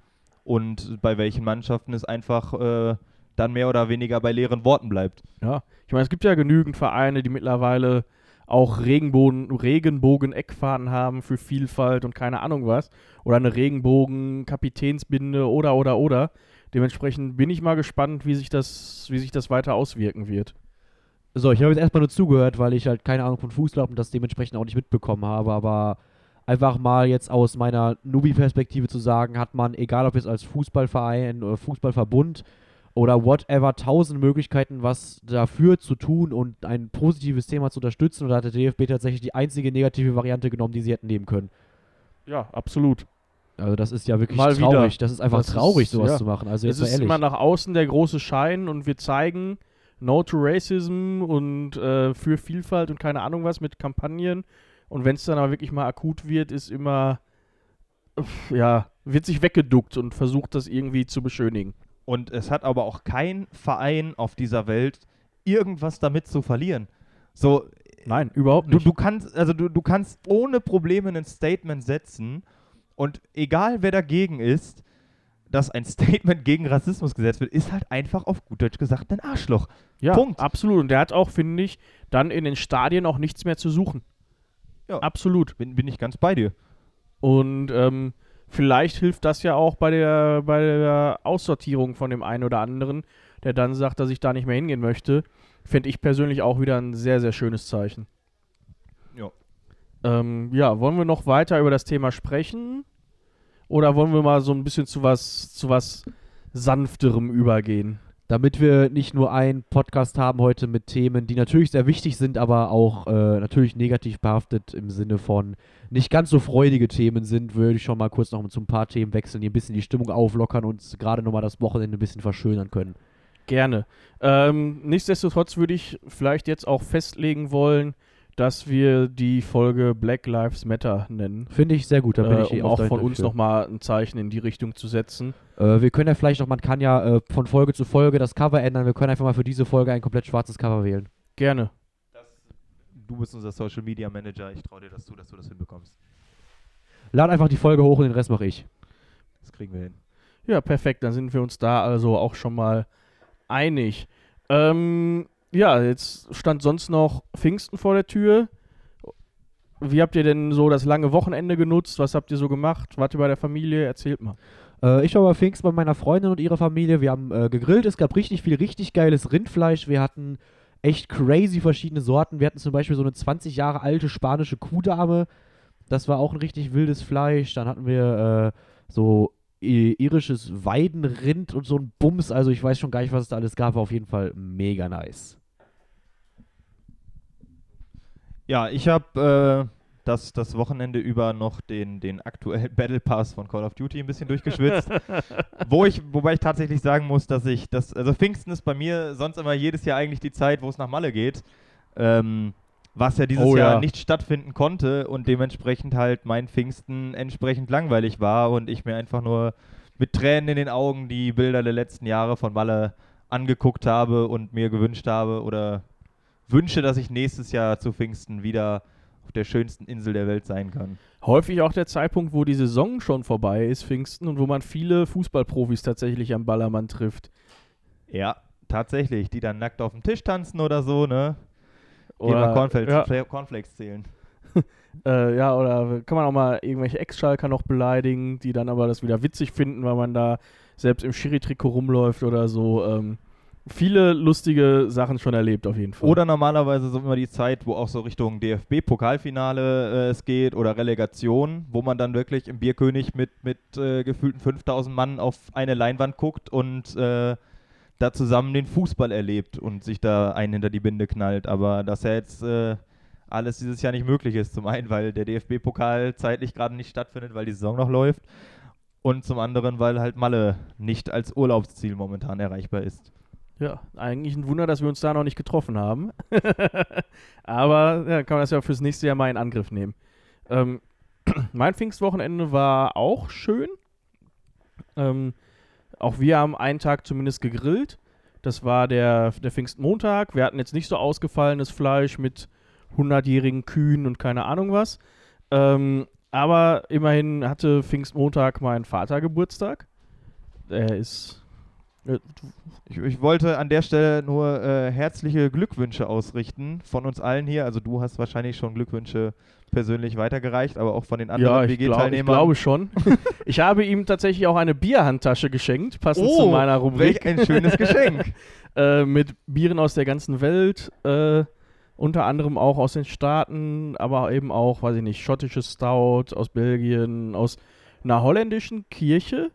Und bei welchen Mannschaften es einfach äh, dann mehr oder weniger bei leeren Worten bleibt. Ja, ich meine, es gibt ja genügend Vereine, die mittlerweile auch Regenbogen, Regenbogen-Eckfahnen haben für Vielfalt und keine Ahnung was. Oder eine Regenbogen-Kapitänsbinde oder, oder, oder. Dementsprechend bin ich mal gespannt, wie sich das, wie sich das weiter auswirken wird. So, ich habe jetzt erstmal nur zugehört, weil ich halt keine Ahnung von Fußball habe und das dementsprechend auch nicht mitbekommen habe, aber einfach mal jetzt aus meiner Nubi-Perspektive zu sagen, hat man, egal ob jetzt als Fußballverein oder Fußballverbund oder whatever, tausend Möglichkeiten, was dafür zu tun und ein positives Thema zu unterstützen. Oder hat der DFB tatsächlich die einzige negative Variante genommen, die sie hätten nehmen können? Ja, absolut. Also das ist ja wirklich Mal traurig. Wieder. Das ist einfach das traurig, ist, sowas ja. zu machen. Also jetzt es ist ehrlich. immer nach außen der große Schein und wir zeigen No to Racism und äh, für Vielfalt und keine Ahnung was mit Kampagnen. Und wenn es dann aber wirklich mal akut wird, ist immer, ja, wird sich weggeduckt und versucht, das irgendwie zu beschönigen. Und es hat aber auch kein Verein auf dieser Welt irgendwas damit zu verlieren. So, Nein, überhaupt nicht. Du, du kannst, also du, du kannst ohne Probleme ein Statement setzen und egal wer dagegen ist, dass ein Statement gegen Rassismus gesetzt wird, ist halt einfach auf gut Deutsch gesagt ein Arschloch. Ja, Punkt. absolut. Und der hat auch, finde ich, dann in den Stadien auch nichts mehr zu suchen. Ja, absolut. Bin, bin ich ganz bei dir. Und ähm, vielleicht hilft das ja auch bei der, bei der Aussortierung von dem einen oder anderen, der dann sagt, dass ich da nicht mehr hingehen möchte. Fände ich persönlich auch wieder ein sehr, sehr schönes Zeichen. Ja. Ähm, ja, wollen wir noch weiter über das Thema sprechen? Oder wollen wir mal so ein bisschen zu was, zu was sanfterem übergehen? Damit wir nicht nur einen Podcast haben heute mit Themen, die natürlich sehr wichtig sind, aber auch äh, natürlich negativ behaftet im Sinne von nicht ganz so freudige Themen sind, würde ich schon mal kurz noch zu ein paar Themen wechseln, die ein bisschen die Stimmung auflockern und gerade nochmal das Wochenende ein bisschen verschönern können. Gerne. Ähm, nichtsdestotrotz würde ich vielleicht jetzt auch festlegen wollen, dass wir die Folge Black Lives Matter nennen. Finde ich sehr gut, da bin äh, ich um auch von uns nochmal ein Zeichen in die Richtung zu setzen. Äh, wir können ja vielleicht noch, man kann ja äh, von Folge zu Folge das Cover ändern. Wir können einfach mal für diese Folge ein komplett schwarzes Cover wählen. Gerne. Das, du bist unser Social Media Manager. Ich traue dir das zu, dass du das hinbekommst. Lad einfach die Folge hoch und den Rest mache ich. Das kriegen wir hin. Ja, perfekt. Dann sind wir uns da also auch schon mal einig. Ähm, ja, jetzt stand sonst noch Pfingsten vor der Tür. Wie habt ihr denn so das lange Wochenende genutzt? Was habt ihr so gemacht? Wart ihr bei der Familie? Erzählt mal. Äh, ich war bei Pfingst bei meiner Freundin und ihrer Familie. Wir haben äh, gegrillt. Es gab richtig viel, richtig geiles Rindfleisch. Wir hatten echt crazy verschiedene Sorten. Wir hatten zum Beispiel so eine 20 Jahre alte spanische Kuhdame. Das war auch ein richtig wildes Fleisch. Dann hatten wir äh, so irisches Weidenrind und so ein Bums. Also ich weiß schon gar nicht, was es da alles gab. War auf jeden Fall mega nice. Ja, ich habe äh, das, das Wochenende über noch den, den aktuellen Battle Pass von Call of Duty ein bisschen durchgeschwitzt. wo ich, wobei ich tatsächlich sagen muss, dass ich das, also Pfingsten ist bei mir sonst immer jedes Jahr eigentlich die Zeit, wo es nach Malle geht. Ähm, was ja dieses Oh Jahr ja. nicht stattfinden konnte und dementsprechend halt mein Pfingsten entsprechend langweilig war und ich mir einfach nur mit Tränen in den Augen die Bilder der letzten Jahre von Malle angeguckt habe und mir gewünscht habe oder wünsche, dass ich nächstes Jahr zu Pfingsten wieder auf der schönsten Insel der Welt sein kann. Häufig auch der Zeitpunkt, wo die Saison schon vorbei ist, Pfingsten, und wo man viele Fußballprofis tatsächlich am Ballermann trifft. Ja, tatsächlich, die dann nackt auf dem Tisch tanzen oder so, ne? Oder, Cornflakes, ja, Fla- Cornflakes zählen. äh, ja, oder kann man auch mal irgendwelche Ex-Schalker noch beleidigen, die dann aber das wieder witzig finden, weil man da selbst im Schiri-Trikot rumläuft oder so. Ähm, viele lustige Sachen schon erlebt auf jeden Fall. Oder normalerweise so immer die Zeit, wo auch so Richtung DFB-Pokalfinale äh, es geht oder Relegation, wo man dann wirklich im Bierkönig mit, mit äh, gefühlten 5000 Mann auf eine Leinwand guckt und äh, da zusammen den Fußball erlebt und sich da einen hinter die Binde knallt. Aber dass ja jetzt äh, alles dieses Jahr nicht möglich ist. Zum einen, weil der DFB-Pokal zeitlich gerade nicht stattfindet, weil die Saison noch läuft. Und zum anderen, weil halt Malle nicht als Urlaubsziel momentan erreichbar ist. Ja, eigentlich ein Wunder, dass wir uns da noch nicht getroffen haben. Aber ja, kann man das ja fürs nächste Jahr mal in Angriff nehmen. Ähm, mein Pfingstwochenende war auch schön. Ähm, auch wir haben einen Tag zumindest gegrillt. Das war der, der Pfingstmontag. Wir hatten jetzt nicht so ausgefallenes Fleisch mit 100-jährigen Kühen und keine Ahnung was. Ähm, aber immerhin hatte Pfingstmontag mein Vater Geburtstag. Er ist. äh, Ich, ich wollte an der Stelle nur äh, herzliche Glückwünsche ausrichten von uns allen hier. Also du hast wahrscheinlich schon Glückwünsche persönlich weitergereicht, aber auch von den Ja, anderen ich, glaub, ich WG-Teilnehmern. glaube schon. ich habe ihm tatsächlich auch eine Bierhandtasche geschenkt, passend zu meiner Rubrik. welch ein schönes Geschenk. äh, mit Bieren aus der ganzen Welt. Äh, unter anderem auch aus den Staaten, aber eben auch, weiß ich nicht, schottisches Stout aus Belgien, aus einer holländischen Kirche,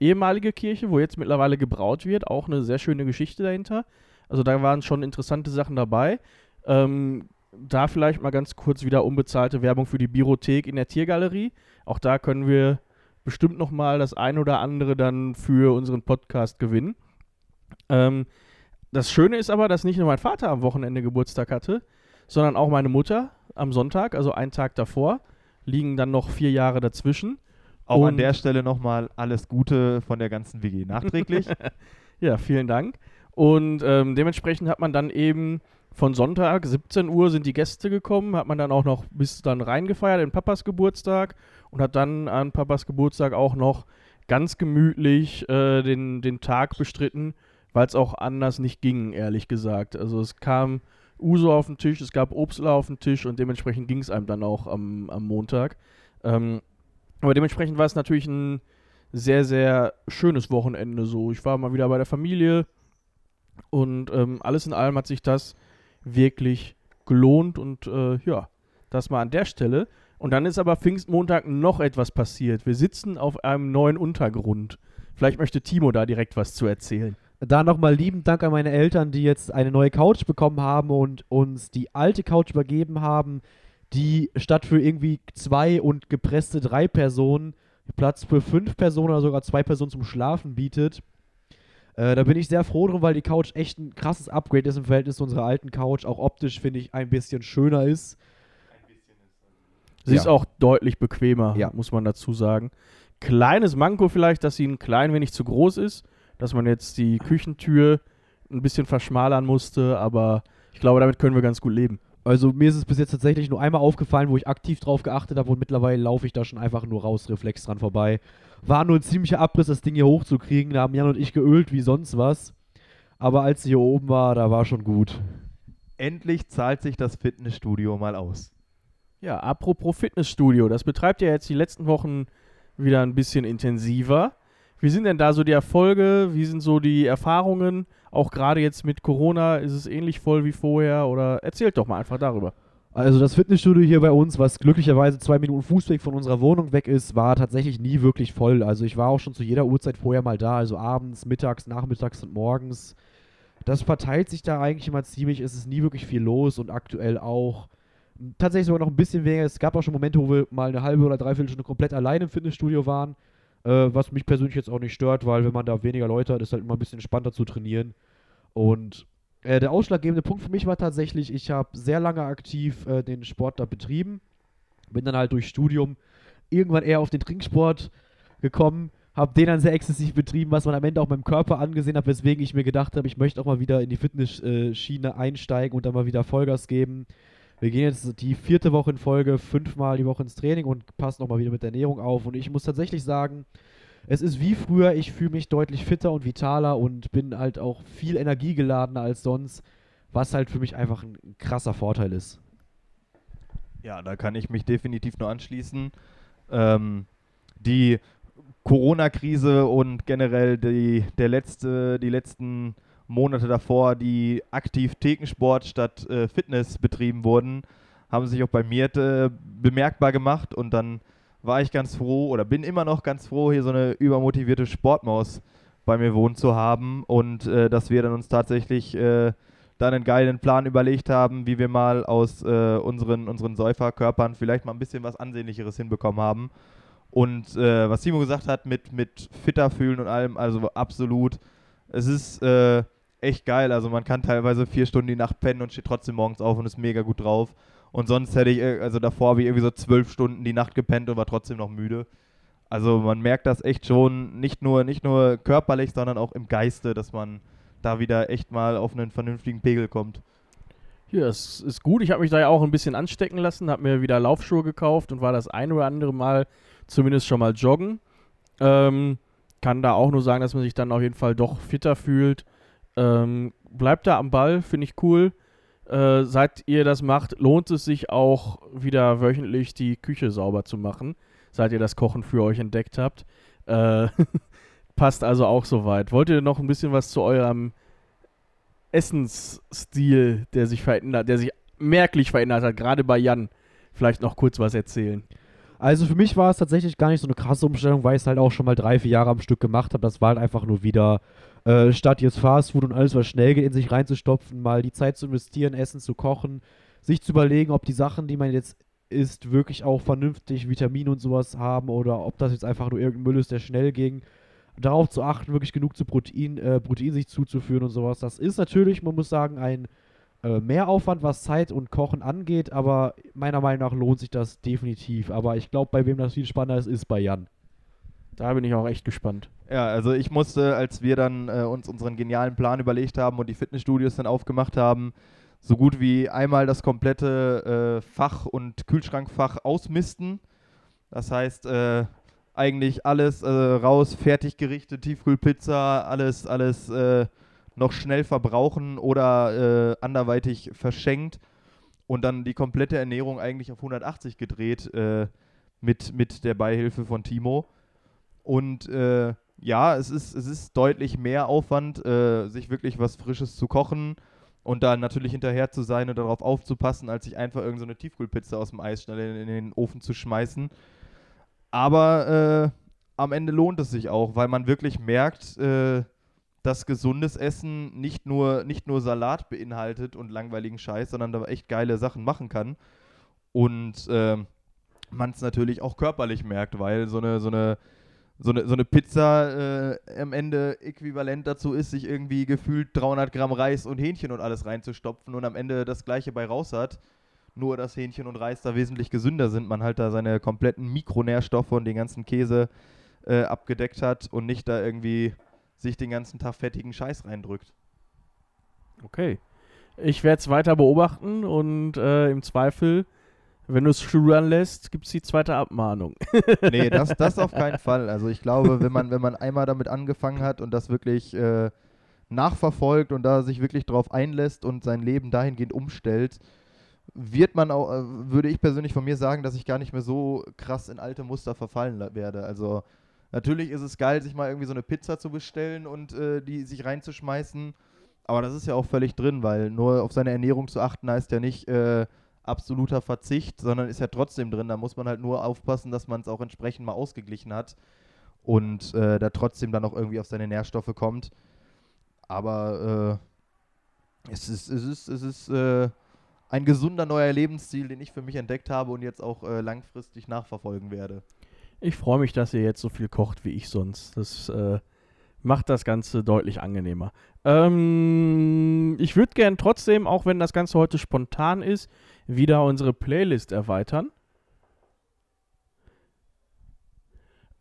ehemalige Kirche, wo jetzt mittlerweile gebraut wird. Auch eine sehr schöne Geschichte dahinter. Also da waren schon interessante Sachen dabei. Ähm, da vielleicht mal ganz kurz wieder unbezahlte Werbung für die Biothek in der Tiergalerie. Auch da können wir bestimmt noch mal das ein oder andere dann für unseren Podcast gewinnen. Ähm, das Schöne ist aber, dass nicht nur mein Vater am Wochenende Geburtstag hatte, sondern auch meine Mutter am Sonntag, also einen Tag davor. Liegen dann noch vier Jahre dazwischen. Auch an Und- der Stelle nochmal alles Gute von der ganzen WG nachträglich. Ja, vielen Dank. Und ähm, dementsprechend hat man dann eben von Sonntag, 17 Uhr sind die Gäste gekommen, hat man dann auch noch bis dann reingefeiert in Papas Geburtstag und hat dann an Papas Geburtstag auch noch ganz gemütlich äh, den, den Tag bestritten, weil es auch anders nicht ging, ehrlich gesagt. Also es kam Uso auf den Tisch, es gab Obstler auf den Tisch und dementsprechend ging es einem dann auch am, am Montag. Ähm, aber dementsprechend war es natürlich ein sehr, sehr schönes Wochenende so. Ich war mal wieder bei der Familie und ähm, alles in allem hat sich das wirklich gelohnt und äh, ja, das mal an der Stelle. Und dann ist aber Pfingstmontag noch etwas passiert. Wir sitzen auf einem neuen Untergrund. Vielleicht möchte Timo da direkt was zu erzählen. Da nochmal lieben Dank an meine Eltern, die jetzt eine neue Couch bekommen haben und uns die alte Couch übergeben haben, die statt für irgendwie zwei und gepresste drei Personen Platz für fünf Personen oder sogar zwei Personen zum Schlafen bietet. Äh, da bin ich sehr froh drum, weil die Couch echt ein krasses Upgrade ist im Verhältnis zu unserer alten Couch. Auch optisch finde ich ein bisschen schöner ist. Sie Ja. ist auch deutlich bequemer, Ja. muss man dazu sagen. Kleines Manko vielleicht, dass sie ein klein wenig zu groß ist, dass man jetzt die Küchentür ein bisschen verschmalern musste, aber ich glaube, damit können wir ganz gut leben. Also mir ist es bis jetzt tatsächlich nur einmal aufgefallen, wo ich aktiv drauf geachtet habe und mittlerweile laufe ich da schon einfach nur raus, reflex dran vorbei. War nur ein ziemlicher Abriss, das Ding hier hochzukriegen. Da haben Jan und ich geölt wie sonst was. Aber als sie hier oben war, da war schon gut. Endlich zahlt sich das Fitnessstudio mal aus. Ja, apropos Fitnessstudio, das betreibt ihr jetzt die letzten Wochen wieder ein bisschen intensiver. Wie sind denn da so die Erfolge? Wie sind so die Erfahrungen? Auch gerade jetzt mit Corona, ist es ähnlich voll wie vorher? Oder erzählt doch mal einfach darüber. Also das Fitnessstudio hier bei uns, was glücklicherweise zwei Minuten Fußweg von unserer Wohnung weg ist, war tatsächlich nie wirklich voll. Also ich war auch schon zu jeder Uhrzeit vorher mal da, also abends, mittags, nachmittags und morgens. Das verteilt sich da eigentlich immer ziemlich, es ist nie wirklich viel los und aktuell auch tatsächlich sogar noch ein bisschen weniger. Es gab auch schon Momente, wo wir mal eine halbe oder dreiviertel Stunde komplett allein im Fitnessstudio waren, äh, was mich persönlich jetzt auch nicht stört, weil wenn man da weniger Leute hat, ist halt immer ein bisschen entspannter zu trainieren. Und äh, der ausschlaggebende Punkt für mich war tatsächlich, ich habe sehr lange aktiv äh, den Sport da betrieben, bin dann halt durch Studium irgendwann eher auf den Trinksport gekommen, habe den dann sehr exzessiv betrieben, was man am Ende auch meinem Körper angesehen hat, weswegen ich mir gedacht habe, ich möchte auch mal wieder in die Fitnessschiene einsteigen und dann mal wieder Vollgas geben. Wir gehen jetzt die vierte Woche in Folge fünfmal die Woche ins Training und passen nochmal wieder mit der Ernährung auf. Und ich muss tatsächlich sagen, es ist wie früher, ich fühle mich deutlich fitter und vitaler und bin halt auch viel energiegeladener als sonst, was halt für mich einfach ein krasser Vorteil ist. Ja, da kann ich mich definitiv nur anschließen. Ähm, die Corona-Krise und generell die, der letzte, die letzten Monate davor, die aktiv Thekensport statt äh, Fitness betrieben wurden, haben sich auch bei mir äh, bemerkbar gemacht und dann war ich ganz froh oder bin immer noch ganz froh, hier so eine übermotivierte Sportmaus bei mir wohnen zu haben und äh, dass wir dann uns tatsächlich äh, dann einen geilen Plan überlegt haben, wie wir mal aus äh, unseren, unseren Säuferkörpern vielleicht mal ein bisschen was Ansehnlicheres hinbekommen haben. Und äh, was Timo gesagt hat mit, mit fitter fühlen und allem, also absolut. Es ist äh, echt geil. Also man kann teilweise vier Stunden die Nacht pennen und steht trotzdem morgens auf und ist mega gut drauf. Und sonst hätte ich, äh, also davor habe ich irgendwie so zwölf Stunden die Nacht gepennt und war trotzdem noch müde. Also man merkt das echt schon, nicht nur, nicht nur körperlich, sondern auch im Geiste, dass man da wieder echt mal auf einen vernünftigen Pegel kommt. Ja, es ist gut. Ich habe mich da ja auch ein bisschen anstecken lassen, habe mir wieder Laufschuhe gekauft und war das ein oder andere Mal zumindest schon mal joggen. Ähm, kann da auch nur sagen, dass man sich dann auf jeden Fall doch fitter fühlt. Ähm, bleibt da am Ball, finde ich cool. Äh, seit ihr das macht, lohnt es sich auch wieder wöchentlich die Küche sauber zu machen, seit ihr das Kochen für euch entdeckt habt. Äh, passt also auch soweit. Wollt ihr noch ein bisschen was zu eurem Essensstil, der sich verändert, der sich merklich verändert hat, gerade bei Jan, vielleicht noch kurz was erzählen? Also für mich war es tatsächlich gar nicht so eine krasse Umstellung, weil ich es halt auch schon mal drei, vier Jahre am Stück gemacht habe. Das war halt einfach nur wieder äh, statt jetzt Fastfood und alles, was schnell geht, in sich reinzustopfen, mal die Zeit zu investieren, Essen zu kochen, sich zu überlegen, ob die Sachen, die man jetzt isst, wirklich auch vernünftig Vitamine und sowas haben oder ob das jetzt einfach nur irgendein Müll ist, der schnell ging. Darauf zu achten, wirklich genug zu Protein, äh, Protein sich zuzuführen und sowas. Das ist natürlich, man muss sagen, ein äh, Mehraufwand, was Zeit und Kochen angeht, aber meiner Meinung nach lohnt sich das definitiv. Aber ich glaube, bei wem das viel spannender ist, ist bei Jan. Da bin ich auch echt gespannt. Ja, also ich musste, als wir dann äh, uns unseren genialen Plan überlegt haben und die Fitnessstudios dann aufgemacht haben, so gut wie einmal das komplette äh, Fach- und Kühlschrankfach ausmisten. Das heißt, äh, eigentlich alles äh, raus, Fertiggerichte, Tiefkühlpizza, alles, alles äh, noch schnell verbrauchen oder äh, anderweitig verschenkt und dann die komplette Ernährung eigentlich auf 180 gedreht mit, mit der Beihilfe von Timo. Und äh, ja, es ist, es ist deutlich mehr Aufwand, äh, sich wirklich was Frisches zu kochen und dann natürlich hinterher zu sein und darauf aufzupassen, als sich einfach irgendeine so Tiefkühlpizza aus dem Eis schnell in, in, den Ofen zu schmeißen. Aber äh, am Ende lohnt es sich auch, weil man wirklich merkt, äh, dass gesundes Essen nicht nur, nicht nur Salat beinhaltet und langweiligen Scheiß, sondern da echt geile Sachen machen kann. Und äh, man es natürlich auch körperlich merkt, weil so eine, so eine so eine, so eine Pizza äh, am Ende äquivalent dazu ist, sich irgendwie gefühlt 300 Gramm Reis und Hähnchen und alles reinzustopfen und am Ende das gleiche bei raus hat. Nur, dass Hähnchen und Reis da wesentlich gesünder sind. Man halt da seine kompletten Mikronährstoffe und den ganzen Käse äh, abgedeckt hat und nicht da irgendwie sich den ganzen Tag fettigen Scheiß reindrückt. Okay. Ich werde es weiter beobachten und äh, im Zweifel, wenn du es schulern lässt, gibt es die zweite Abmahnung. nee, das, das auf keinen Fall. Also ich glaube, wenn man, wenn man einmal damit angefangen hat und das wirklich äh, nachverfolgt und da sich wirklich drauf einlässt und sein Leben dahingehend umstellt, wird man auch, äh, würde ich persönlich von mir sagen, dass ich gar nicht mehr so krass in alte Muster verfallen werde. Also natürlich ist es geil, sich mal irgendwie so eine Pizza zu bestellen und äh, die sich reinzuschmeißen. Aber das ist ja auch völlig drin, weil nur auf seine Ernährung zu achten heißt ja nicht äh, absoluter Verzicht, sondern ist ja trotzdem drin. Da muss man halt nur aufpassen, dass man es auch entsprechend mal ausgeglichen hat und äh, da trotzdem dann auch irgendwie auf seine Nährstoffe kommt. Aber äh, es ist, es ist, es ist äh, ein gesunder neuer Lebensstil, den ich für mich entdeckt habe und jetzt auch äh, langfristig nachverfolgen werde. Ich freue mich, dass ihr jetzt so viel kocht wie ich sonst. Das äh, macht das Ganze deutlich angenehmer. Ähm, ich würde gern trotzdem, auch wenn das Ganze heute spontan ist, wieder unsere Playlist erweitern.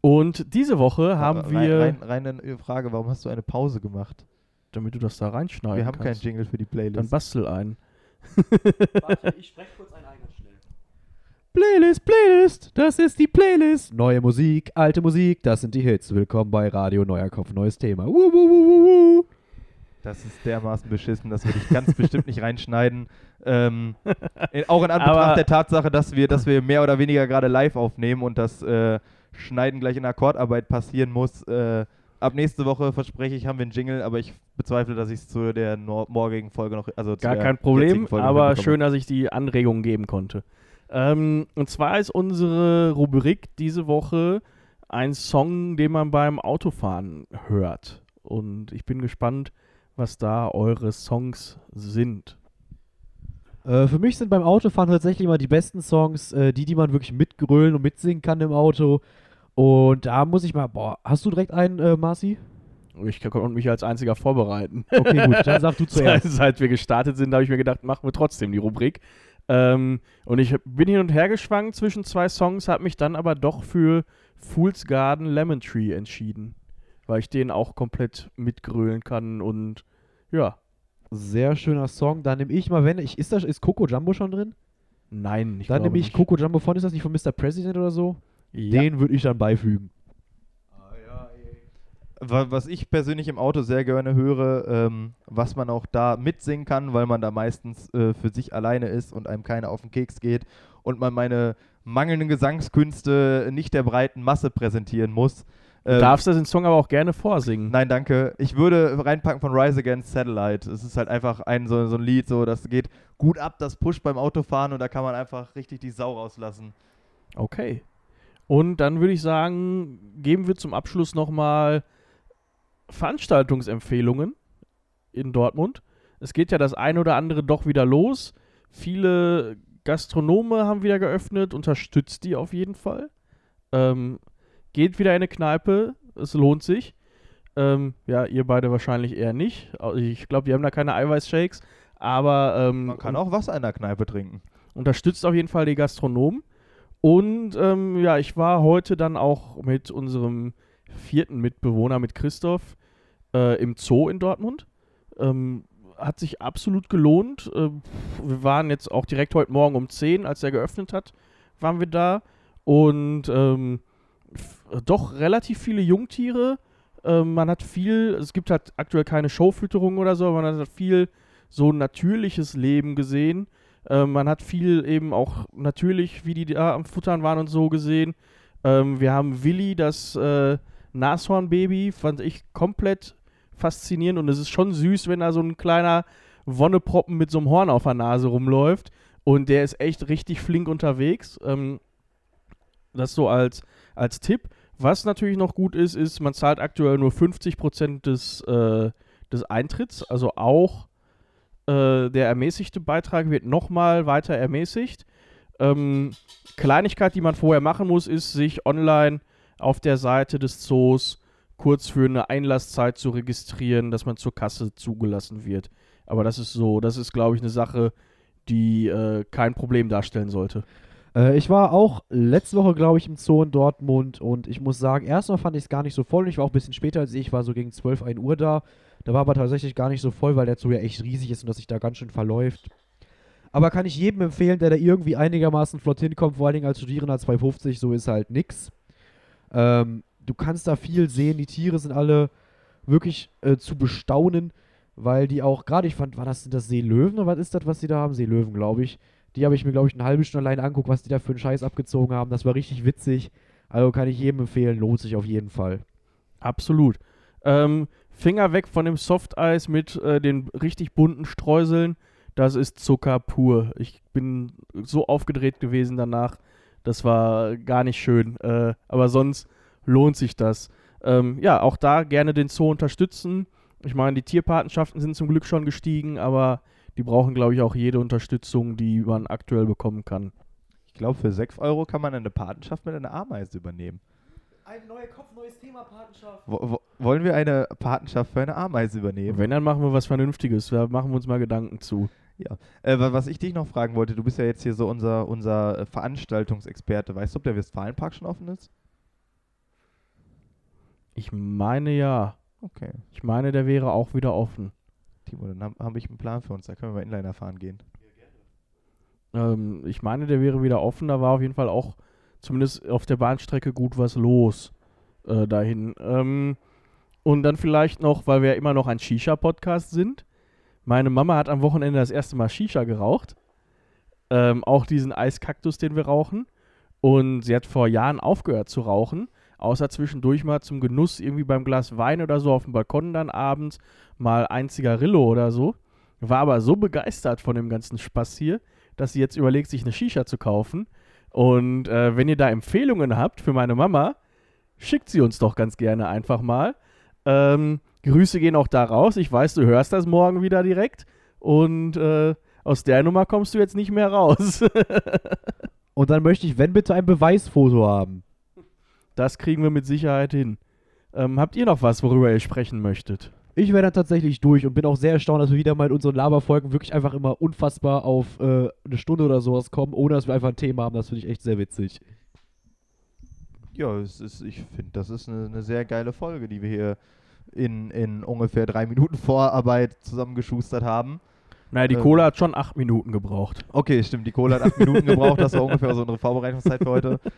Und diese Woche haben Aber wir. Rein, rein, rein eine Frage, warum hast du eine Pause gemacht? Damit du das da reinschneiden Wir haben kannst. keinen Jingle für die Playlist. Dann bastel einen. Warte, ich spreche kurz einen. Playlist, Playlist, das ist die Playlist. Neue Musik, alte Musik, das sind die Hits. Willkommen bei Radio Neuer Kopf, neues Thema. Wuh, wuh, wuh. Das ist dermaßen beschissen, das würde ich ganz bestimmt nicht reinschneiden. Ähm, in, auch in Anbetracht Aber- der Tatsache, dass wir, dass wir mehr oder weniger gerade live aufnehmen und das äh, Schneiden gleich in Akkordarbeit passieren muss. Äh, ab nächste Woche verspreche ich, haben wir einen Jingle, aber ich bezweifle, dass ich es zu der nor- morgigen Folge noch, also zu Gar kein Problem, aber schön, dass ich die Anregung geben konnte. Ähm, und zwar ist unsere Rubrik diese Woche ein Song, den man beim Autofahren hört. Und ich bin gespannt, was da eure Songs sind. Äh, für mich sind beim Autofahren tatsächlich immer die besten Songs, äh, die, die man wirklich mitgrölen und mitsingen kann im Auto. Und da muss ich mal, boah, hast du direkt einen, äh, Marci? Ich konnte mich als einziger vorbereiten. Okay, gut, dann sag du Seit, zuerst. seit wir gestartet sind, habe ich mir gedacht, machen wir trotzdem die Rubrik. Ähm, und ich bin hin und her geschwankt zwischen zwei Songs, habe mich dann aber doch für Fool's Garden Lemon Tree entschieden. Weil ich den auch komplett mitgrölen kann und ja, Sehr schöner Song. Dann nehme ich mal, wenn ich, ist da, ist Coco Jumbo schon drin? nein, ich dann nehme ich nicht. Coco Jumbo von, ist das nicht von Mr. President oder so? Ja. Den würde ich dann beifügen. Wa- Was ich persönlich im Auto sehr gerne höre, ähm, was man auch da mitsingen kann, weil man da meistens äh, für sich alleine ist und einem keiner auf den Keks geht und man meine mangelnden Gesangskünste nicht der breiten Masse präsentieren muss. Du Ähm, darfst das den Song aber auch gerne vorsingen. Nein, danke. Ich würde reinpacken von Rise Against Satellite. Es ist halt einfach ein so, so ein Lied, so das geht gut ab, das pusht beim Autofahren und da kann man einfach richtig die Sau rauslassen. Okay. Und dann würde ich sagen, geben wir zum Abschluss nochmal Veranstaltungsempfehlungen in Dortmund. Es geht ja das eine oder andere doch wieder los. Viele Gastronome haben wieder geöffnet. Unterstützt die auf jeden Fall. Ähm, geht wieder in eine Kneipe. Es lohnt sich. Ähm, ja, ihr beide wahrscheinlich eher nicht. Ich glaube, die haben da keine Eiweißshakes. Aber ähm, Man kann auch Wasser in der Kneipe trinken. unterstützt auf jeden Fall die Gastronomen. Und ähm, ja, ich war heute dann auch mit unserem vierten Mitbewohner, mit Christoph, äh, im Zoo in Dortmund. Ähm, hat sich absolut gelohnt. Äh, wir waren jetzt auch direkt heute Morgen um 10, als er geöffnet hat, waren wir da. Und ähm, doch relativ viele Jungtiere. Ähm, man hat viel, es gibt halt aktuell keine Showfütterung oder so, aber man hat viel so natürliches Leben gesehen. Ähm, man hat viel eben auch natürlich, wie die da am Futtern waren und so gesehen. Ähm, wir haben Willi, das äh, Nashornbaby, fand ich komplett faszinierend und es ist schon süß, wenn da so ein kleiner Wonneproppen mit so einem Horn auf der Nase rumläuft und der ist echt richtig flink unterwegs. Ähm, das so als, als Tipp. Was natürlich noch gut ist, ist, man zahlt aktuell nur 50% des, äh, des Eintritts, also auch äh, der ermäßigte Beitrag wird nochmal weiter ermäßigt. Ähm, Kleinigkeit, die man vorher machen muss, ist, sich online auf der Seite des Zoos kurz für eine Einlasszeit zu registrieren, dass man zur Kasse zugelassen wird. Aber das ist so, das ist, glaube ich, eine Sache, die äh, kein Problem darstellen sollte. Äh, ich war auch letzte Woche, glaube ich, im Zoo in Dortmund und ich muss sagen, erstmal fand ich es gar nicht so voll. Ich war auch ein bisschen später als ich, ich war so gegen 12, 1 Uhr da. Da war aber tatsächlich gar nicht so voll, weil der Zoo ja echt riesig ist und dass sich da ganz schön verläuft. Aber kann ich jedem empfehlen, der da irgendwie einigermaßen flott hinkommt, vor allen Dingen als Studierender 250, so ist halt nix. Ähm, du kannst da viel sehen, die Tiere sind alle wirklich äh, zu bestaunen, weil die auch, gerade ich fand, war das, das Seelöwen oder was ist das, was die da haben? Seelöwen, glaube ich. Die habe ich mir, glaube ich, eine halbe Stunde allein anguckt, was die da für einen Scheiß abgezogen haben. Das war richtig witzig. Also kann ich jedem empfehlen, lohnt sich auf jeden Fall. Absolut. Ähm, Finger weg von dem Softeis mit äh, den richtig bunten Streuseln. Das ist Zucker pur. Ich bin so aufgedreht gewesen danach. Das war gar nicht schön. Äh, aber sonst lohnt sich das. Ähm, ja, auch da gerne den Zoo unterstützen. Ich meine, die Tierpatenschaften sind zum Glück schon gestiegen, aber die brauchen, glaube ich, auch jede Unterstützung, die man aktuell bekommen kann. Ich glaube, für 6 Euro kann man eine Patenschaft mit einer Ameise übernehmen. Ein neuer Kopf, neues Thema, Patenschaft. Wo, wo, wollen wir eine Patenschaft für eine Ameise übernehmen? Wenn, dann machen wir was Vernünftiges. Da machen wir uns mal Gedanken zu. Ja. Äh, wa- was ich dich noch fragen wollte, du bist ja jetzt hier so unser, unser äh, Veranstaltungsexperte. Weißt du, ob der Westfalenpark schon offen ist? Ich meine ja. Okay. Ich meine, der wäre auch wieder offen. Timo, dann habe hab ich einen Plan für uns. Da können wir mal Inliner fahren gehen. Ähm, ich meine, der wäre wieder offen. Da war auf jeden Fall auch zumindest auf der Bahnstrecke gut was los äh, dahin. Ähm, und dann vielleicht noch, weil wir ja immer noch ein Shisha-Podcast sind. Meine Mama hat am Wochenende das erste Mal Shisha geraucht. Ähm, auch diesen Eiskaktus, den wir rauchen. Und sie hat vor Jahren aufgehört zu rauchen. Außer zwischendurch mal zum Genuss irgendwie beim Glas Wein oder so auf dem Balkon dann abends mal ein Zigarillo oder so. War aber so begeistert von dem ganzen Spaß hier, dass sie jetzt überlegt, sich eine Shisha zu kaufen. Und äh, wenn ihr da Empfehlungen habt für meine Mama, schickt sie uns doch ganz gerne einfach mal. Ähm, Grüße gehen auch da raus. Ich weiß, du hörst das morgen wieder direkt. Und äh, aus der Nummer kommst du jetzt nicht mehr raus. Und dann möchte ich, wenn bitte, ein Beweisfoto haben. Das kriegen wir mit Sicherheit hin. Ähm, habt ihr noch was, worüber ihr sprechen möchtet? Ich wäre dann tatsächlich durch und bin auch sehr erstaunt, dass wir wieder mal in unseren Laberfolgen wirklich einfach immer unfassbar auf äh, eine Stunde oder sowas kommen, ohne dass wir einfach ein Thema haben. Das finde ich echt sehr witzig. Ja, es ist, ich finde, das ist eine, eine sehr geile Folge, die wir hier in, in ungefähr drei Minuten Vorarbeit zusammengeschustert haben. Naja, die Ähm. Cola hat schon acht Minuten gebraucht. Okay, stimmt, die Cola hat acht Minuten gebraucht, das war ungefähr so unsere Vorbereitungszeit für heute.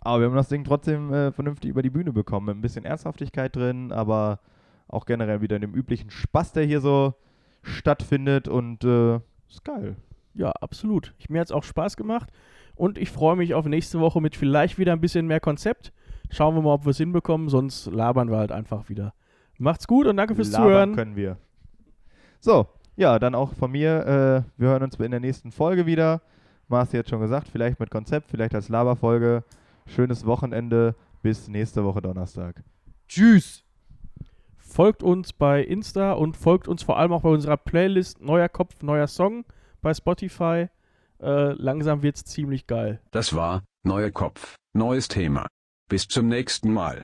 Aber wir haben das Ding trotzdem äh, vernünftig über die Bühne bekommen, mit ein bisschen Ernsthaftigkeit drin, aber auch generell wieder in dem üblichen Spaß, der hier so stattfindet und äh, ist geil. Ja, absolut. Ich, mir hat es auch Spaß gemacht und ich freue mich auf nächste Woche mit vielleicht wieder ein bisschen mehr Konzept. Schauen wir mal, ob wir es hinbekommen, sonst labern wir halt einfach wieder. Macht's gut und danke fürs Labern Zuhören. können wir. So, ja, dann auch von mir. Äh, wir hören uns in der nächsten Folge wieder. Marci hat schon gesagt, vielleicht mit Konzept, vielleicht als Laberfolge. Schönes Wochenende. Bis nächste Woche Donnerstag. Tschüss! Folgt uns bei Insta und folgt uns vor allem auch bei unserer Playlist Neuer Kopf, neuer Song bei Spotify. Äh, langsam wird's ziemlich geil. Das war Neuer Kopf, neues Thema. Bis zum nächsten Mal.